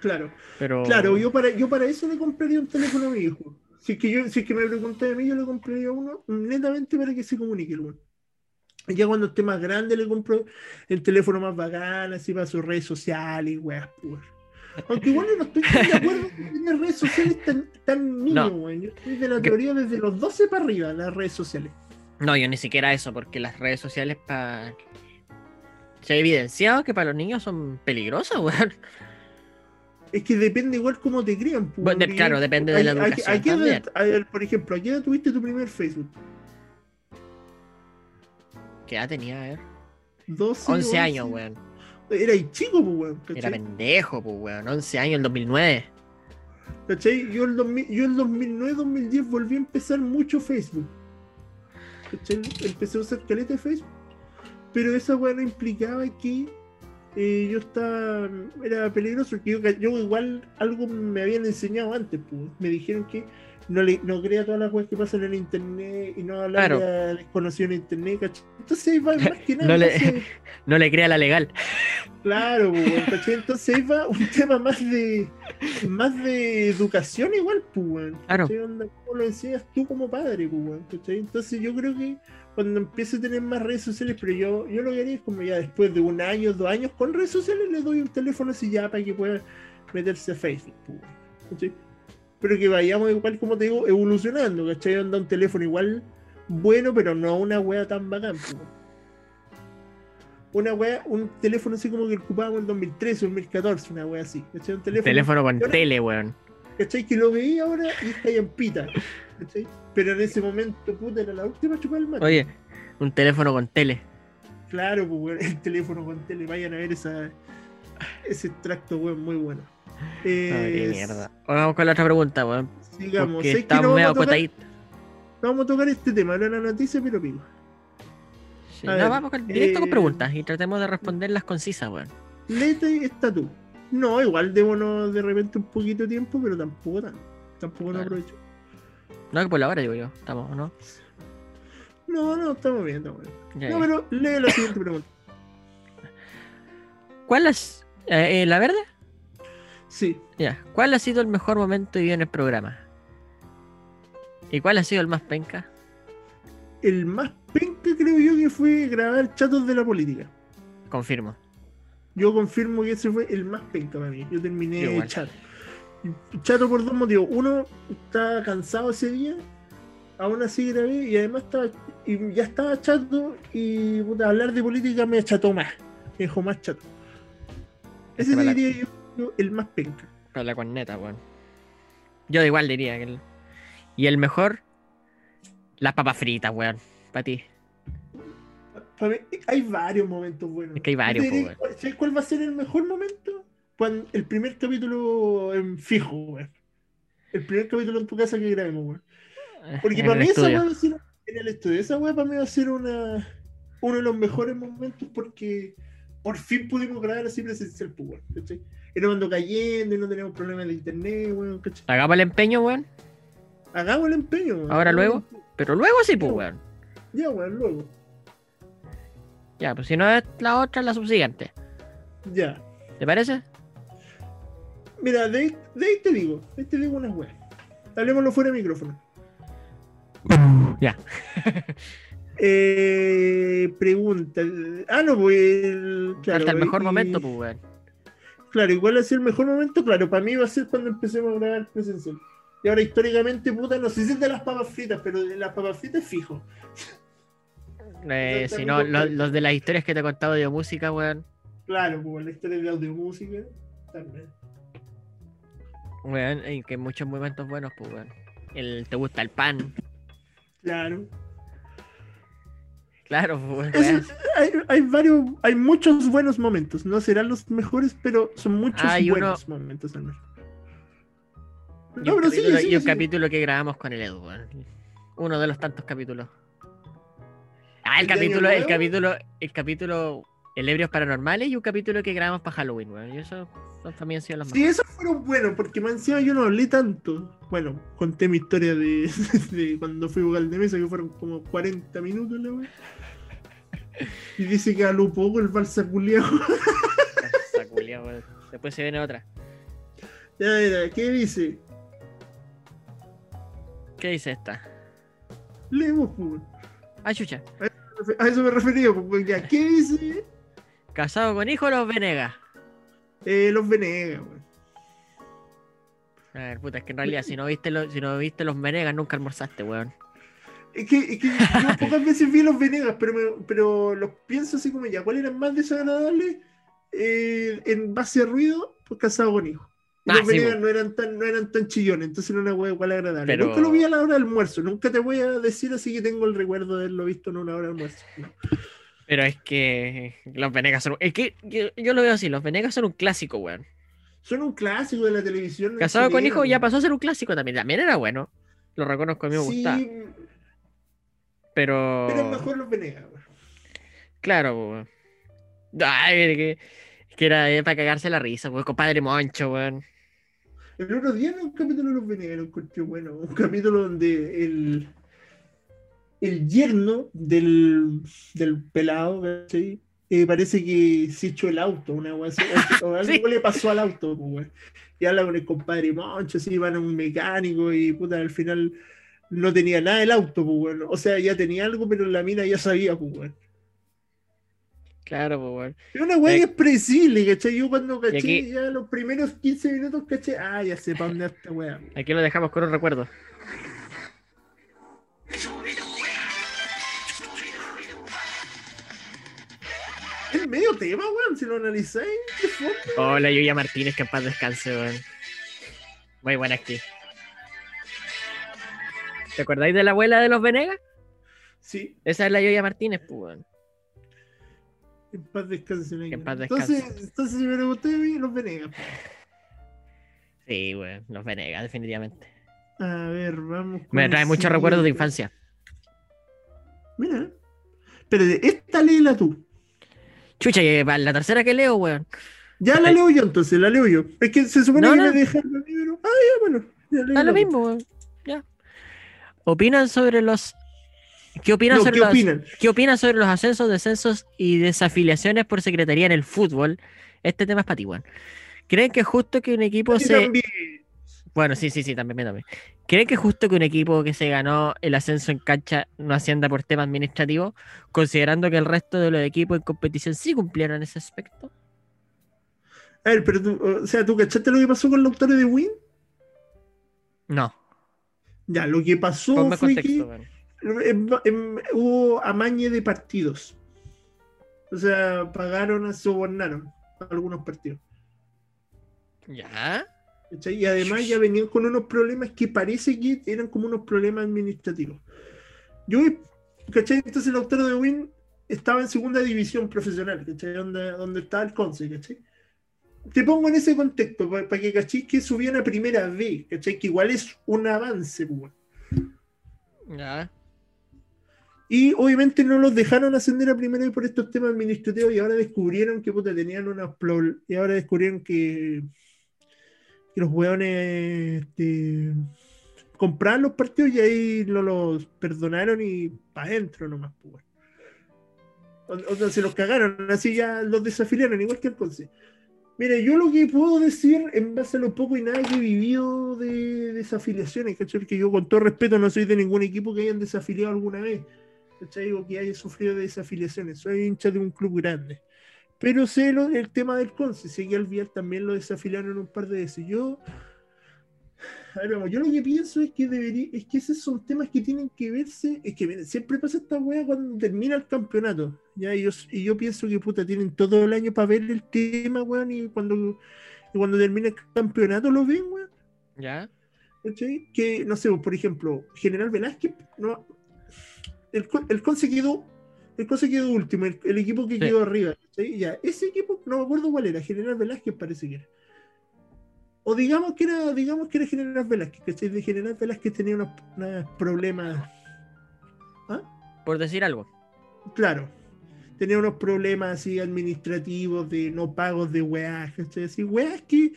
Claro. Pero. Claro, yo para, yo para eso le compraría un teléfono a mi hijo. Si es que, yo, si es que me pregunté a mí, yo le compraría uno netamente para que se comunique el weón. Ya cuando esté más grande le compro el teléfono más bacán, así para sus redes sociales y weas, pues. Aunque igual no estoy de acuerdo con tener redes sociales tan, tan niño, No. weón. Yo estoy de la teoría desde los 12 para arriba, las redes sociales. No, yo ni siquiera eso, porque las redes sociales para. Se ha evidenciado que para los niños son peligrosas, weón. Es que depende igual cómo te crían. Bueno, claro, depende de la a- a- educación a qué edad- por ejemplo, ¿a qué edad tuviste tu primer Facebook? ¿Qué edad tenía? Ver. 12, 11 años, weón. Era chico, pues, weón. Era ¿cachai? pendejo, pues, weón. 11 años, el 2009. ¿Cachai? Yo el, 2000 yo el 2009-2010 volví a empezar mucho Facebook. ¿Cachai? Empecé a usar caleta de Facebook. Pero esa weá no implicaba que eh, yo estaba. Era peligroso. Que yo, yo igual algo me habían enseñado antes. Pues. Me dijeron que no, le, no crea todas las weas que pasan en internet y no Claro. de desconocido en internet. ¿cachai? Entonces ahí va más que nada. No le- entonces- No le crea la legal. Claro, weón, ¿cachai? Entonces ahí va un tema más de más de educación igual, pues, Claro. ¿Cómo lo enseñas tú como padre, weón, ¿cachai? Entonces yo creo que cuando empiece a tener más redes sociales, pero yo, yo lo que haría es como ya después de un año, dos años con redes sociales, le doy un teléfono así ya para que pueda meterse a Facebook, ¿cachai? Pero que vayamos igual, como te digo, evolucionando, ¿cachai? Anda un teléfono igual bueno, pero no una wea tan bacán, una wea, un teléfono así como que ocupábamos en 2013 o 2014, una wea así. ¿Cachai? Un teléfono, Teléfono con no- tele, weón. ¿cachai? Que lo veía ahora y está ahí en pita. ¿cachai? Pero en ese momento, puta, era la última chupada del mate. Oye, un teléfono con tele. Claro, pues weón, el teléfono con tele, vayan a ver esa, ese extracto, weón, muy bueno. Qué mierda. Vamos con la otra pregunta, weón. Sigamos. Estamos no, vamos, a tocar, no vamos a tocar este tema, era la noticia, pero pico. Sí, no, ver, vamos con, directo con eh, preguntas y tratemos de responderlas concisas, weón. Lete está tú. No, igual démonos de repente un poquito de tiempo, pero tampoco tanto. Tampoco no aprovecho. No, que por la hora digo yo. Estamos, ¿o ¿no? No, no, estamos bien, estamos bien. No, pero lee la siguiente pregunta. ¿Cuál es. eh, eh, ¿La verde? Sí, Ya. ¿Cuál ha sido el mejor momento vivido en el programa? ¿Y cuál ha sido el más penca? el más penca creo yo que fue grabar chatos de la política. Confirmo. Yo confirmo que ese fue el más penca para mí. Yo terminé Igual. chato. Y Chato por dos motivos. Uno, estaba cansado ese día, aún así grabé, y además estaba, y ya estaba chato, y puta, hablar de política me acható más. Me dejó más chato. Ese Este la- diría yo, el más penca. Para la corneta, weón. Yo igual diría que el... Y el mejor, las papas fritas, weón. Para ti. Mí, hay varios momentos buenos. Es que hay varios, po, diría, ¿Sabes cuál va a ser el mejor momento? Cuando el primer capítulo en fijo, weón. El primer capítulo en tu casa que grabemos, weón. Porque En para mí esa weá va a ser en el estudio. Esa weá para mí va a ser una, uno de los mejores momentos porque por fin pudimos grabar así presencial, weón, ¿cachai? Era cuando cayendo y no teníamos problemas de internet, weón, ¿cachai? Hagamos el empeño, weón. Hagamos el empeño, weón. Ahora, luego. empeño. Pero luego sí, pues, weón. Ya, weón, luego. Ya, pues si no es la otra, la subsiguiente. Ya. ¿Te parece? Mira, de, ahí- de ahí te digo, de ahí te digo unas weas. Hablemoslo fuera de micrófono. Ya. Eh, pregunta. Ah, no, pues. Claro, Hasta el mejor y- momento, pues, weón. Claro, igual ha sido el mejor momento, claro, para mí va a ser cuando empecemos a grabar presencial. Y ahora históricamente, puta, no sé si es de las papas fritas, pero de las papas fritas fijo. Eh, si no, los de las historias que te he contado de música, weón. Claro, pues la historia de audio música también. Weón, hay que muchos momentos buenos, pues, weón. El te gusta el pan. Claro. Claro, pues, hay, hay varios, hay muchos buenos momentos. No serán los mejores, pero son muchos uno- buenos momentos menos. Y No, un, pero capítulo, y sigue, un sigue. capítulo que grabamos con el Edu. Uno de los tantos capítulos. Ah, el ¿El de Año capítulo, el capítulo, el capítulo, el Ebrios Paranormales y un capítulo que grabamos para Halloween, weón. Y eso también han sido los Sí, esos fueron buenos, porque más encima yo no hablé tanto. Bueno, conté mi historia de, de cuando fui vocal de mesa, que fueron como 40 minutos, la wea. Y dice que habló poco el balsa weón. Después se viene otra. Ya, mira, ¿qué dice? ¿Qué dice esta? Leemos, pues. Ah, chucha. A eso me refería, pues. ¿Qué dice? ¿Casado con hijo los Venegas? Eh, los Venegas, weón. A ver, puta, es que en realidad si no viste los, si no viste los Venegas nunca almorzaste, weón. Es que, es que yo pocas veces vi los Venegas, pero, me- pero los pienso así como ya, ¿cuál era más desagradable? Eh, en base a ruido, pues casado con hijo. Ah, los sí, Venegas no eran tan, no eran tan chillones, entonces era una hueá igual agradable. Pero- Nunca lo vi a la hora del almuerzo, nunca te voy a decir así que tengo el recuerdo de haberlo visto en una hora de almuerzo. No. Pero es que los Venegas son. Es que yo, yo lo veo así, los Venegas son un clásico, weón. Son un clásico de la televisión. Casado con hijo ya pasó a ser un clásico también. También era bueno. Lo reconozco, a mí me gustaba. Sí, Pero. pero es mejor los Venegas. weón. Claro, weón. Ay, que, que era eh, para cagarse la risa, weón. Compadre Moncho, weón. El otro día vi un capítulo de los Venegas, lo encontré bueno. Un capítulo donde el, el yerno del, del pelado, ¿cachai? Eh, parece que se echó el auto, una wea o, o algo Sí. le pasó al auto, pues, weón. Y habla con el compadre Moncho, así, van a un mecánico y puta, al final no tenía nada el auto, pues. O sea, ya tenía algo, pero la mina ya sabía, pues. Claro, po, weón. Es una weá que es predecible, ¿cachai? Yo cuando caché aquí- ya los primeros 15 minutos caché, ah, ya sé para dónde esta weá. Aquí lo dejamos con un recuerdo. Es medio tema, weón, si lo analizáis. Hola, Yuya Martínez, que en paz descanse, weón. Muy buena actriz. ¿Te acordáis de la abuela de los Venegas? Sí, Esa es la Yoya Martínez, pues, weón. en paz descanse. En paz entonces, descanse. entonces, si me pregunté los Venegas. Sí, weón, los Venegas, definitivamente. A ver, vamos. Me el trae muchos recuerdos de infancia. Mira. Pero de esta léela tú. Chucha, que la tercera que leo, weón. Ya la leo yo entonces, la leo yo. Es que se supone No, que no. me dejaron el libro. Ah, ya, bueno. Ya Da lo mismo, weón. Ya. ¿Opinan sobre los. ¿Qué opinan No, sobre ¿Qué los... opinan? ¿Qué opinan sobre los ascensos, descensos y desafiliaciones por secretaría en el fútbol? Este tema es para ti, weón. ¿Creen que es justo que un equipo se. también. Bueno, sí, sí, sí, también, también. ¿Creen que es justo que un equipo que se ganó el ascenso en cancha no ascienda por tema administrativo, considerando que el resto de los equipos en competición sí cumplieron ese aspecto? A ver, pero tú, o sea, ¿tú cachaste lo que pasó con los autores de Win? No. Ya, lo que pasó Ponme fue contexto, que hubo amañe de partidos. O sea, pagaron, sobornaron algunos partidos. ¿Ya? ¿Cachai? Y además ya venían con unos problemas que parece que eran como unos problemas administrativos. Yo, ¿cachai? Entonces el autor de Win estaba en segunda división profesional, ¿cachai? Donde, donde estaba el Conce, ¿cachai? Te pongo en ese contexto para que cachis que subían a primera B, ¿cachai? Que igual es un avance, pues. Y obviamente no los dejaron ascender a primera vez por estos temas administrativos y ahora descubrieron que puta, tenían unos y ahora descubrieron que, que los hueones este, compraban los partidos y ahí no los perdonaron y para adentro nomás, pues. O, sea, se los cagaron, así ya los desafiliaron, igual que el Conce. Mire, yo lo que puedo decir en base a lo poco y nada que he vivido de desafiliaciones, ¿cachai? Que yo con todo respeto no soy de ningún equipo que hayan desafiliado alguna vez, ¿cachai? O que haya sufrido de desafiliaciones, soy hincha de un club grande. Pero sé lo- el tema del Conce, sé que al Vial también lo desafiliaron un par de veces. Yo, a ver, vamos, yo lo que pienso es que debería, es que esos son temas que tienen que verse, es que miren, siempre pasa esta wea cuando termina el campeonato, ya, y yo, y yo pienso que puta, tienen todo el año para ver el tema, weón, y cuando, y cuando termina el campeonato lo ven, weón. ¿Ya? ¿cachai? Que, no sé, por ejemplo, General Velázquez, no, el, el Conce quedó, el Conce quedó último, el, el equipo que Sí. quedó arriba. Ya, ese equipo, no me acuerdo cuál era, General Velázquez parece que era. O digamos que era, digamos que era General Velázquez, ¿cachai? De General Velázquez tenía unos, unos problemas, Por decir algo. claro, tenía unos problemas así administrativos de no pagos de weas, ¿cachai? Así, weas que,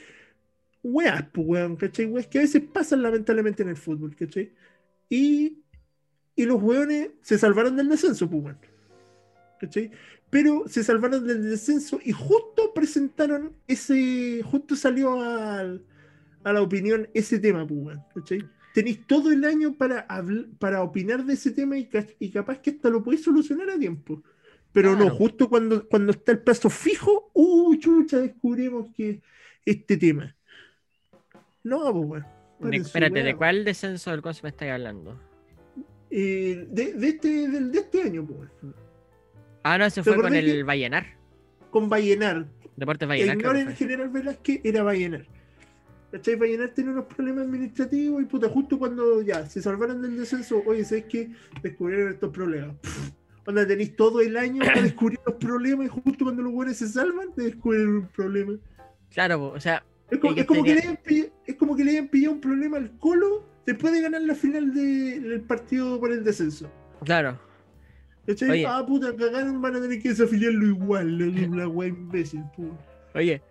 weas, pues weón, ¿cachai? Weas que a veces pasan lamentablemente en el fútbol, ¿cachai? Y, y los weones se salvaron del descenso, pues weón, ¿cachai? Pero se salvaron del descenso y justo presentaron ese, justo salió al- a la opinión ese tema, pues ¿cachai? Tenéis todo el año para, para opinar de ese tema y, ca- y capaz que hasta lo podéis solucionar a tiempo. Pero no, justo cuando, cuando está el plazo fijo, ¡uh, chucha! Descubrimos que este tema. No, pues bueno. De- espérate, ¿de cuál descenso del me estáis hablando? Eh, de, de este, del- de este año, pues. Ah, no, ¿Te fue con el Vallenar. Con Vallenar. Deportes Vallenar. el fue. general Velázquez, era Vallenar. ¿Cachai? Vallenar tiene unos problemas administrativos y puta, justo cuando ya se salvaron del descenso, oye, ¿sabes qué? Descubrieron estos problemas. Pff, Onda, tenéis todo el año para descubrir los problemas y justo cuando los buenos se salvan, te descubren un problema. Claro, o sea, Es como, Ellos es como que le hayan pillado, es como que le hayan pillado un problema al Colo después de ganar la final de- del partido por el descenso. claro. ¿Cachai? Oye. Ah, puta, cagaron, van a tener que desafiliarlo igual, la, wea imbécil, puta. Oye,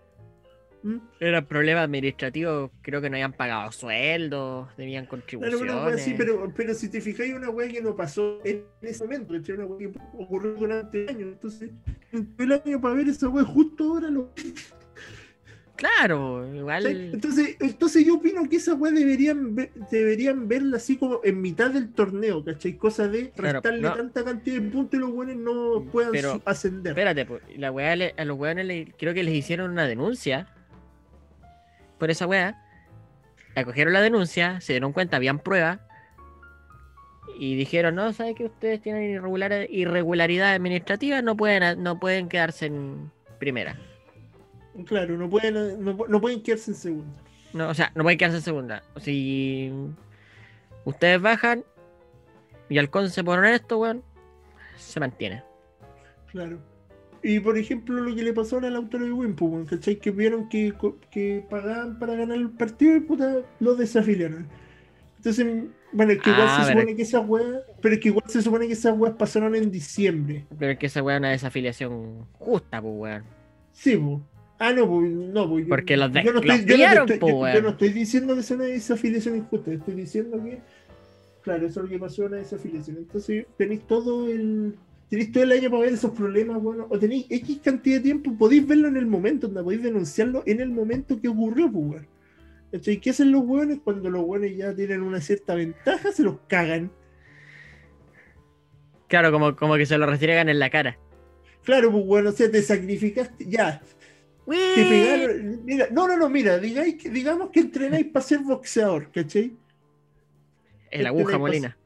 ¿Mm? era problema administrativo, creo que no habían pagado sueldos, debían contribuciones. una wea así, pero, pero si te fijáis, una wea que no pasó en ese momento, ¿cachai? Una wea que ocurrió durante el año. Entonces, el año para ver esa wea justo ahora lo. Claro, igual. Entonces, entonces yo opino que esa wea deberían, ver- deberían verla así como en mitad del torneo, ¿cachai? Cosa de Claro, restarle no. tanta cantidad de puntos y los buenos no puedan Pero, ascender. Espérate, po, la weá le- a los weones le- creo que les hicieron una denuncia por esa weá. Acogieron la denuncia, se dieron cuenta, habían pruebas. Y dijeron, no, ¿saben que ustedes tienen irregular, irregularidad administrativa? No pueden, no pueden quedarse en primera. Claro, no pueden, no, no pueden quedarse en segunda. No, o sea, no pueden quedarse en segunda. Si ustedes bajan y Alcón se pone esto, weón, se mantiene. Claro. Y por ejemplo, lo que le pasó al autor de Wimpo, weón, ¿cachai? Que vieron que, que pagaban para ganar el partido y puta, lo desafiliaron. Entonces, bueno, es que igual Ah, se pero- supone que esas weas, pero es que igual se supone que esas weas pasaron en diciembre. Pero es que esa weá es una desafiliación justa, pues, weón. Sí, pues. Ah, no, pues, no, pues. yo- Porque los yo no estoy, yo no estoy- yo- yo weón. no estoy diciendo que sea una desafiliación injusta, estoy diciendo que, claro, eso es lo que pasó, una desafiliación. Entonces, tenéis todo el. Tenéis todo el año para ver esos problemas, bueno, o tenéis X cantidad de tiempo, podéis verlo en el momento, donde podéis denunciarlo en el momento que ocurrió, pues. ¿Cachai? ¿Qué hacen los hueones cuando los hueones ya tienen una cierta ventaja? Se los cagan. Claro, como, como que se lo restregan en la cara. Claro, pues, bueno, o sea, te sacrificaste, ya, te pegaron. Mira, no, no, no, mira, digáis que- digamos que entrenáis para ser boxeador, ¿cachai? El aguja molina.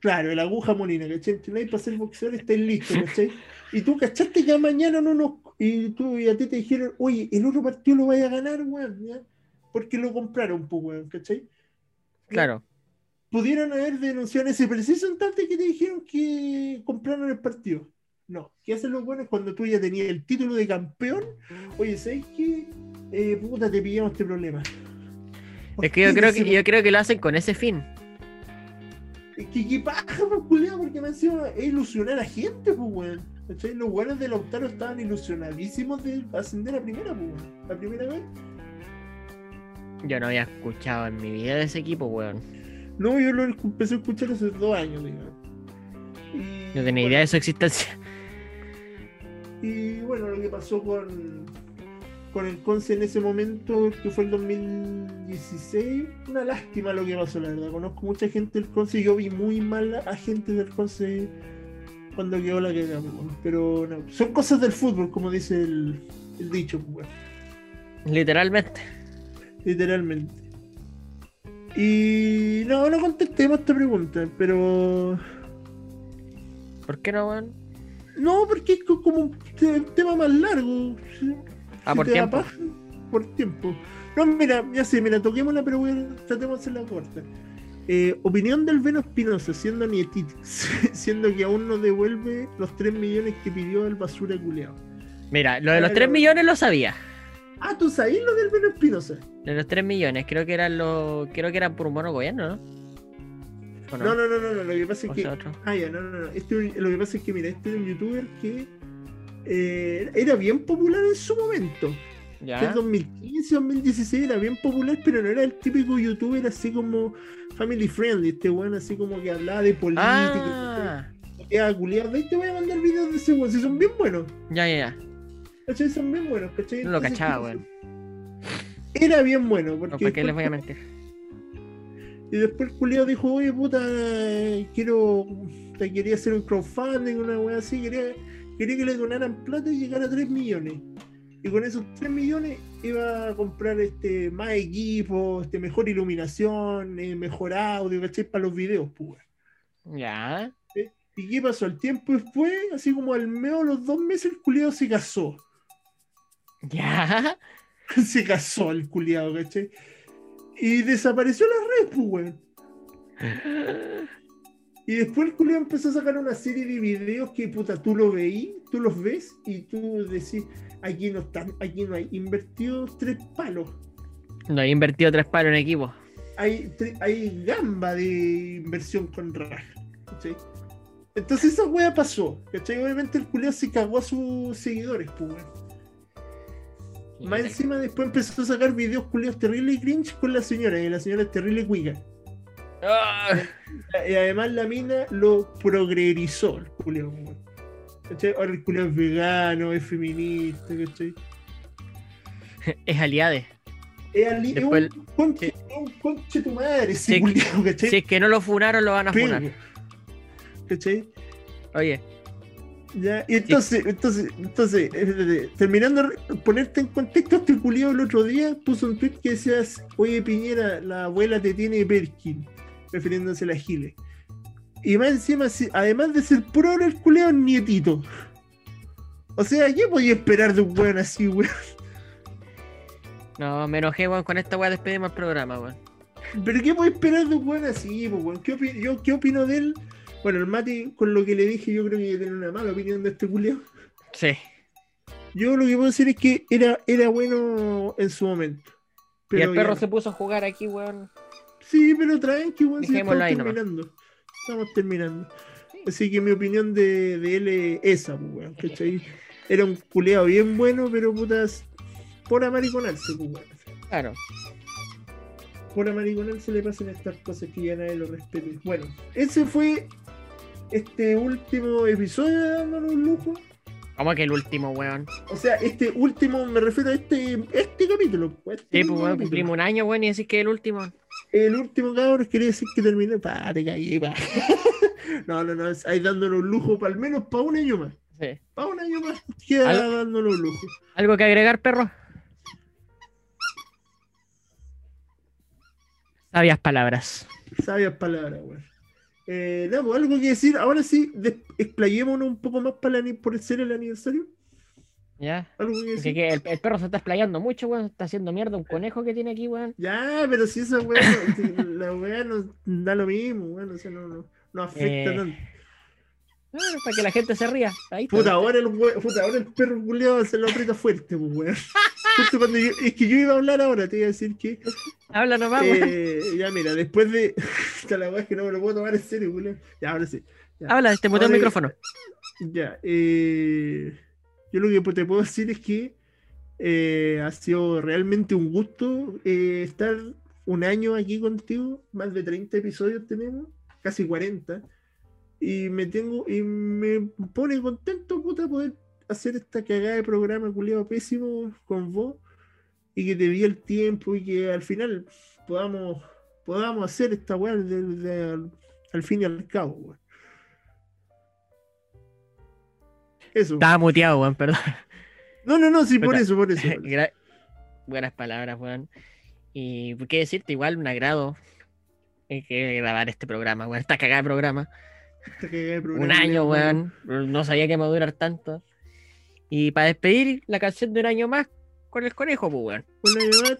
Claro, el aguja molina, ¿cachai? Entrenáis para ser boxeador, estáis listos, ¿cachai? Y tú cachaste que mañana no nos. Y tú y a ti te dijeron, oye, el otro partido lo vaya a ganar, weón, ¿ya? Porque lo compraron, pues, weón, ¿cachai? Claro. Pudieron haber denunciado en ese preciso instante que te dijeron que compraron el partido. No, ¿qué hacen los buenos cuando tú ya tenías el título de campeón? Oye, ¿sabes qué? Eh, puta, te pillamos este problema. ¿Por Es que yo creo que yo creo que lo hacen con ese fin. Es que qué paja, pues, culiao, porque me encima es ilusionar a gente, pues, weón. ¿Cachai? Los weones de Lautaro estaban ilusionadísimos de ascender a primera, pues, weón. La primera vez. Yo no había escuchado en mi vida de ese equipo, weón. No, yo lo empecé a escuchar hace dos años, digamos. Y, No tenía bueno, idea de su existencia. Y bueno, lo que pasó con, con el Conce en ese momento, que fue el 2016, una lástima lo que pasó, la verdad. Conozco mucha gente del Conce y yo vi muy mal a gente del Conce cuando quedó la cagada, pues, pero no, son cosas del fútbol, como dice el, el dicho, pues, bueno, Literalmente. literalmente. Y no, no contestemos esta pregunta, pero ¿Por qué no, weón? No, porque es co- como un te- tema más largo. Ah, Si por tiempo. por tiempo. No, mira, ya sé, mira, toquémosla, pero voy a- tratemos de hacerla corta. Eh, opinión del Veno Espinosa, siendo nietito, siendo que aún no devuelve los 3 millones que pidió el basura culeado. Mira, lo de los Pero- 3 millones lo sabía. Ah, ¿tú sabes lo del Veno Espinosa? De los 3 millones, creo que eran los. Creo que eran por un bono gobierno, ¿no? ¿O No, no, no, no, no, lo que pasa es que. otro. Ah, ya, no, no, no. Este, lo que pasa es que, mira, este era un youtuber que eh, era bien popular en su momento. Ya. el 2015, 2016 era bien popular, pero no era el típico youtuber así como family friendly, este weón así como que hablaba de política, Ah. De ahí te voy a mandar videos de ese weón, si son bien buenos, ya, ya, ya. ¿cachai? Son bien buenos, ¿cachai? No lo Entonces, cachaba, ¿qué weón. Era bien bueno, No, porque ¿Para qué les voy a mentir? Y después el culiado dijo, oye puta, quiero, te quería hacer un crowdfunding, una weá así, quería, quería que le donaran plata y llegar a 3 millones. Y con esos 3 millones iba a comprar este más equipo, este, mejor iluminación, eh, mejor audio, ¿cachai? Para los videos, pues. Ya. ¿Y qué pasó? El tiempo después, así como al medio de los dos meses, el culiado se casó. Ya. se casó el culiado, ¿cachai? Y desapareció la red, pues, weón. Y después el culiao empezó a sacar una serie de videos que puta, tú lo veí, tú los ves y tú decís, aquí no están, aquí no hay invertido tres palos. No he invertido tres palos en equipo. Hay, hay gamba de inversión con raja. ¿cachai? Entonces esa wea pasó. ¿cachai? Obviamente el culiao se cagó a sus seguidores, pues weón. Más encima después empezó a sacar videos culiados terrible y cringe con la señora, y la señora es terrible cuica. Ah, Y además la mina lo progrerizó el culiao, weón. ¿Cachai? Ahora el culiao es vegano, es feminista, ¿cachai? es aliade. Es, ali- es Después un conche, sí. un conche tu madre, ese Sí, culiao, ¿cachai? Si es que no lo funaron, lo van a Pego. funar. ¿Cachai? Oye, Ya, y entonces, entonces, entonces, eh, terminando de ponerte en contexto, este culiao el otro día puso un tweet que decía, oye Piñera, la abuela te tiene Perkin, refiriéndose a la Gile. Y más encima, además de ser pro el culiao es nietito. O sea, ¿qué podía esperar de un weón así, weón? no, me enojé, weón. Con esta weá despedimos el programa, weón. ¿Pero qué puedo esperar de un weón así, weón? ¿Qué, yo, ¿Qué opino de él? Bueno, el Mati, con lo que le dije, yo creo que tiene una mala opinión de este culiao. Sí. Yo lo que puedo decir es que era, era bueno en su momento. y el perro no. se puso a jugar aquí, weón. Sí, pero tranqui, weón, Dejémoslo estamos ahí nomás. terminando. Estamos terminando. Así que mi opinión de, de él es esa, pues, weón, ¿cachai? Era un culeado bien bueno, pero putas. Por amariconarse, pues, weón. Claro. Por amariconarse le pasan estas cosas que ya nadie lo respete. Bueno, ese fue este último episodio de Dándonos un lujo. ¿Cómo que el último, weón? O sea, este último, me refiero a este, este capítulo. pues, este Sí, pues weón, cumplimos un año, weón, y decir que el último. El último cabrón quería decir que terminé. Pa, te caí, pa. no, no, no, es ahí dándonos un lujo, para al menos para un año más. Sí. Para un año más queda Algo- dándonos un lujo. ¿Algo que agregar, perro? Sabias palabras. Sabias palabras, weón. Eh, pues, algo que decir. Ahora sí, explayémonos un poco más para el ani- por ser el aniversario. ¿Ya? Algo que Porque decir. que el, el perro se está explayando mucho, weón. Está haciendo mierda un conejo que tiene aquí, weón. Ya, pero si esa no- si la weá no da lo mismo, weón. O sea, no, no, no afecta Eh. tanto. Claro, para que la gente se ría. Ahí está. Puta, ahora el, we- puta, ahora el perro culiado se lo aprieta fuerte, pues, weón. Justo cuando yo- es que yo iba a hablar ahora, te iba a decir que. Habla nomás, eh, ya, mira, después de. Esta la weá es que no me lo puedo tomar en serio. Ya, ahora sí. ya. Habla, te muteo el micrófono. Ya, eh, yo lo que te puedo decir es que eh, ha sido realmente un gusto eh, estar un año aquí contigo, más de 30 episodios tenemos, casi 40, y me tengo y me pone contento puta poder hacer esta cagada de programa culiado pésimo con vos y que te di el tiempo y que al final podamos podamos hacer esta weá al, fin y al cabo, weón. Eso. Estaba muteado, weón, perdón. No, no, no, sí, por eso, por eso. por eso. Gra- Buenas palabras, weón. Y qué decirte, igual un agrado eh, que grabar este programa, weón. Esta cagada de programa. Esta cagada de programa, Un año, weón. weón. No sabía que me iba a durar tanto. Y para despedir la canción de un año más con el conejo, pues, weón. Un año más.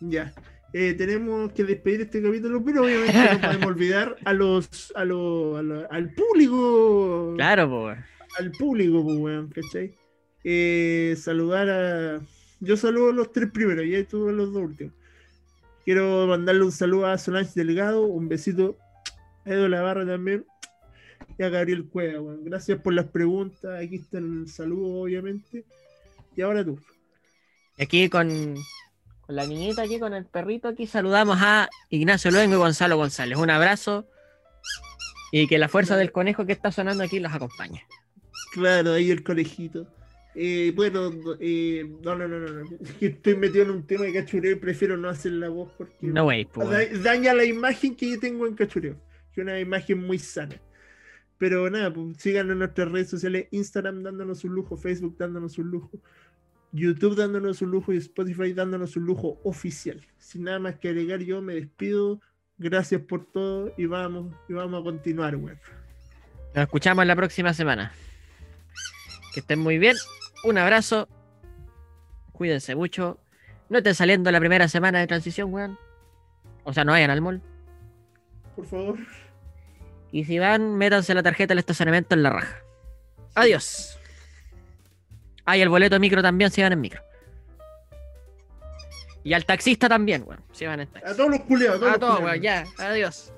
Ya. Eh, tenemos que despedir este capítulo, pero obviamente no podemos olvidar a los, a los, a los- al público. Claro, pues. Al público, pues, weón, ¿cachai? Eh, saludar a. Yo saludo a los tres primeros, y tú a los dos últimos. Quiero mandarle un saludo a Solange Delgado, un besito a Edo Lavarra también, y a Gabriel Cueva, weón. Gracias por las preguntas. Aquí está el saludo, obviamente. Y ahora tú. Aquí con, con la niñita, aquí con el perrito, aquí saludamos a Ignacio Luengo y Gonzalo González. Un abrazo y que la fuerza del conejo que está sonando aquí los acompañe. Claro, ahí el conejito. Eh, bueno, eh, no, no, no, no, no. Es que estoy metido en un tema de cachureo y prefiero no hacer la voz porque No, wey, pues, da- daña la imagen que yo tengo en cachureo. Que es una imagen muy sana. Pero nada, pues, síganos en nuestras redes sociales, Instagram dándonos un lujo, Facebook dándonos un lujo, YouTube dándonos un lujo y Spotify dándonos un lujo oficial. Sin nada más que agregar, yo me despido. Gracias por todo y vamos, y vamos a continuar, weón. Nos escuchamos la próxima semana. Que estén muy bien. Un abrazo. Cuídense mucho. No estén saliendo la primera semana de transición, weón. O sea, no vayan al mall. Por favor. Y si van, métanse la tarjeta del estacionamiento en la raja. Adiós. Ah, y el boleto de micro también si van en micro. Y al taxista también, weón. Si van en taxi. A todos los culeados. A todos, culeados. weón, ya. Adiós.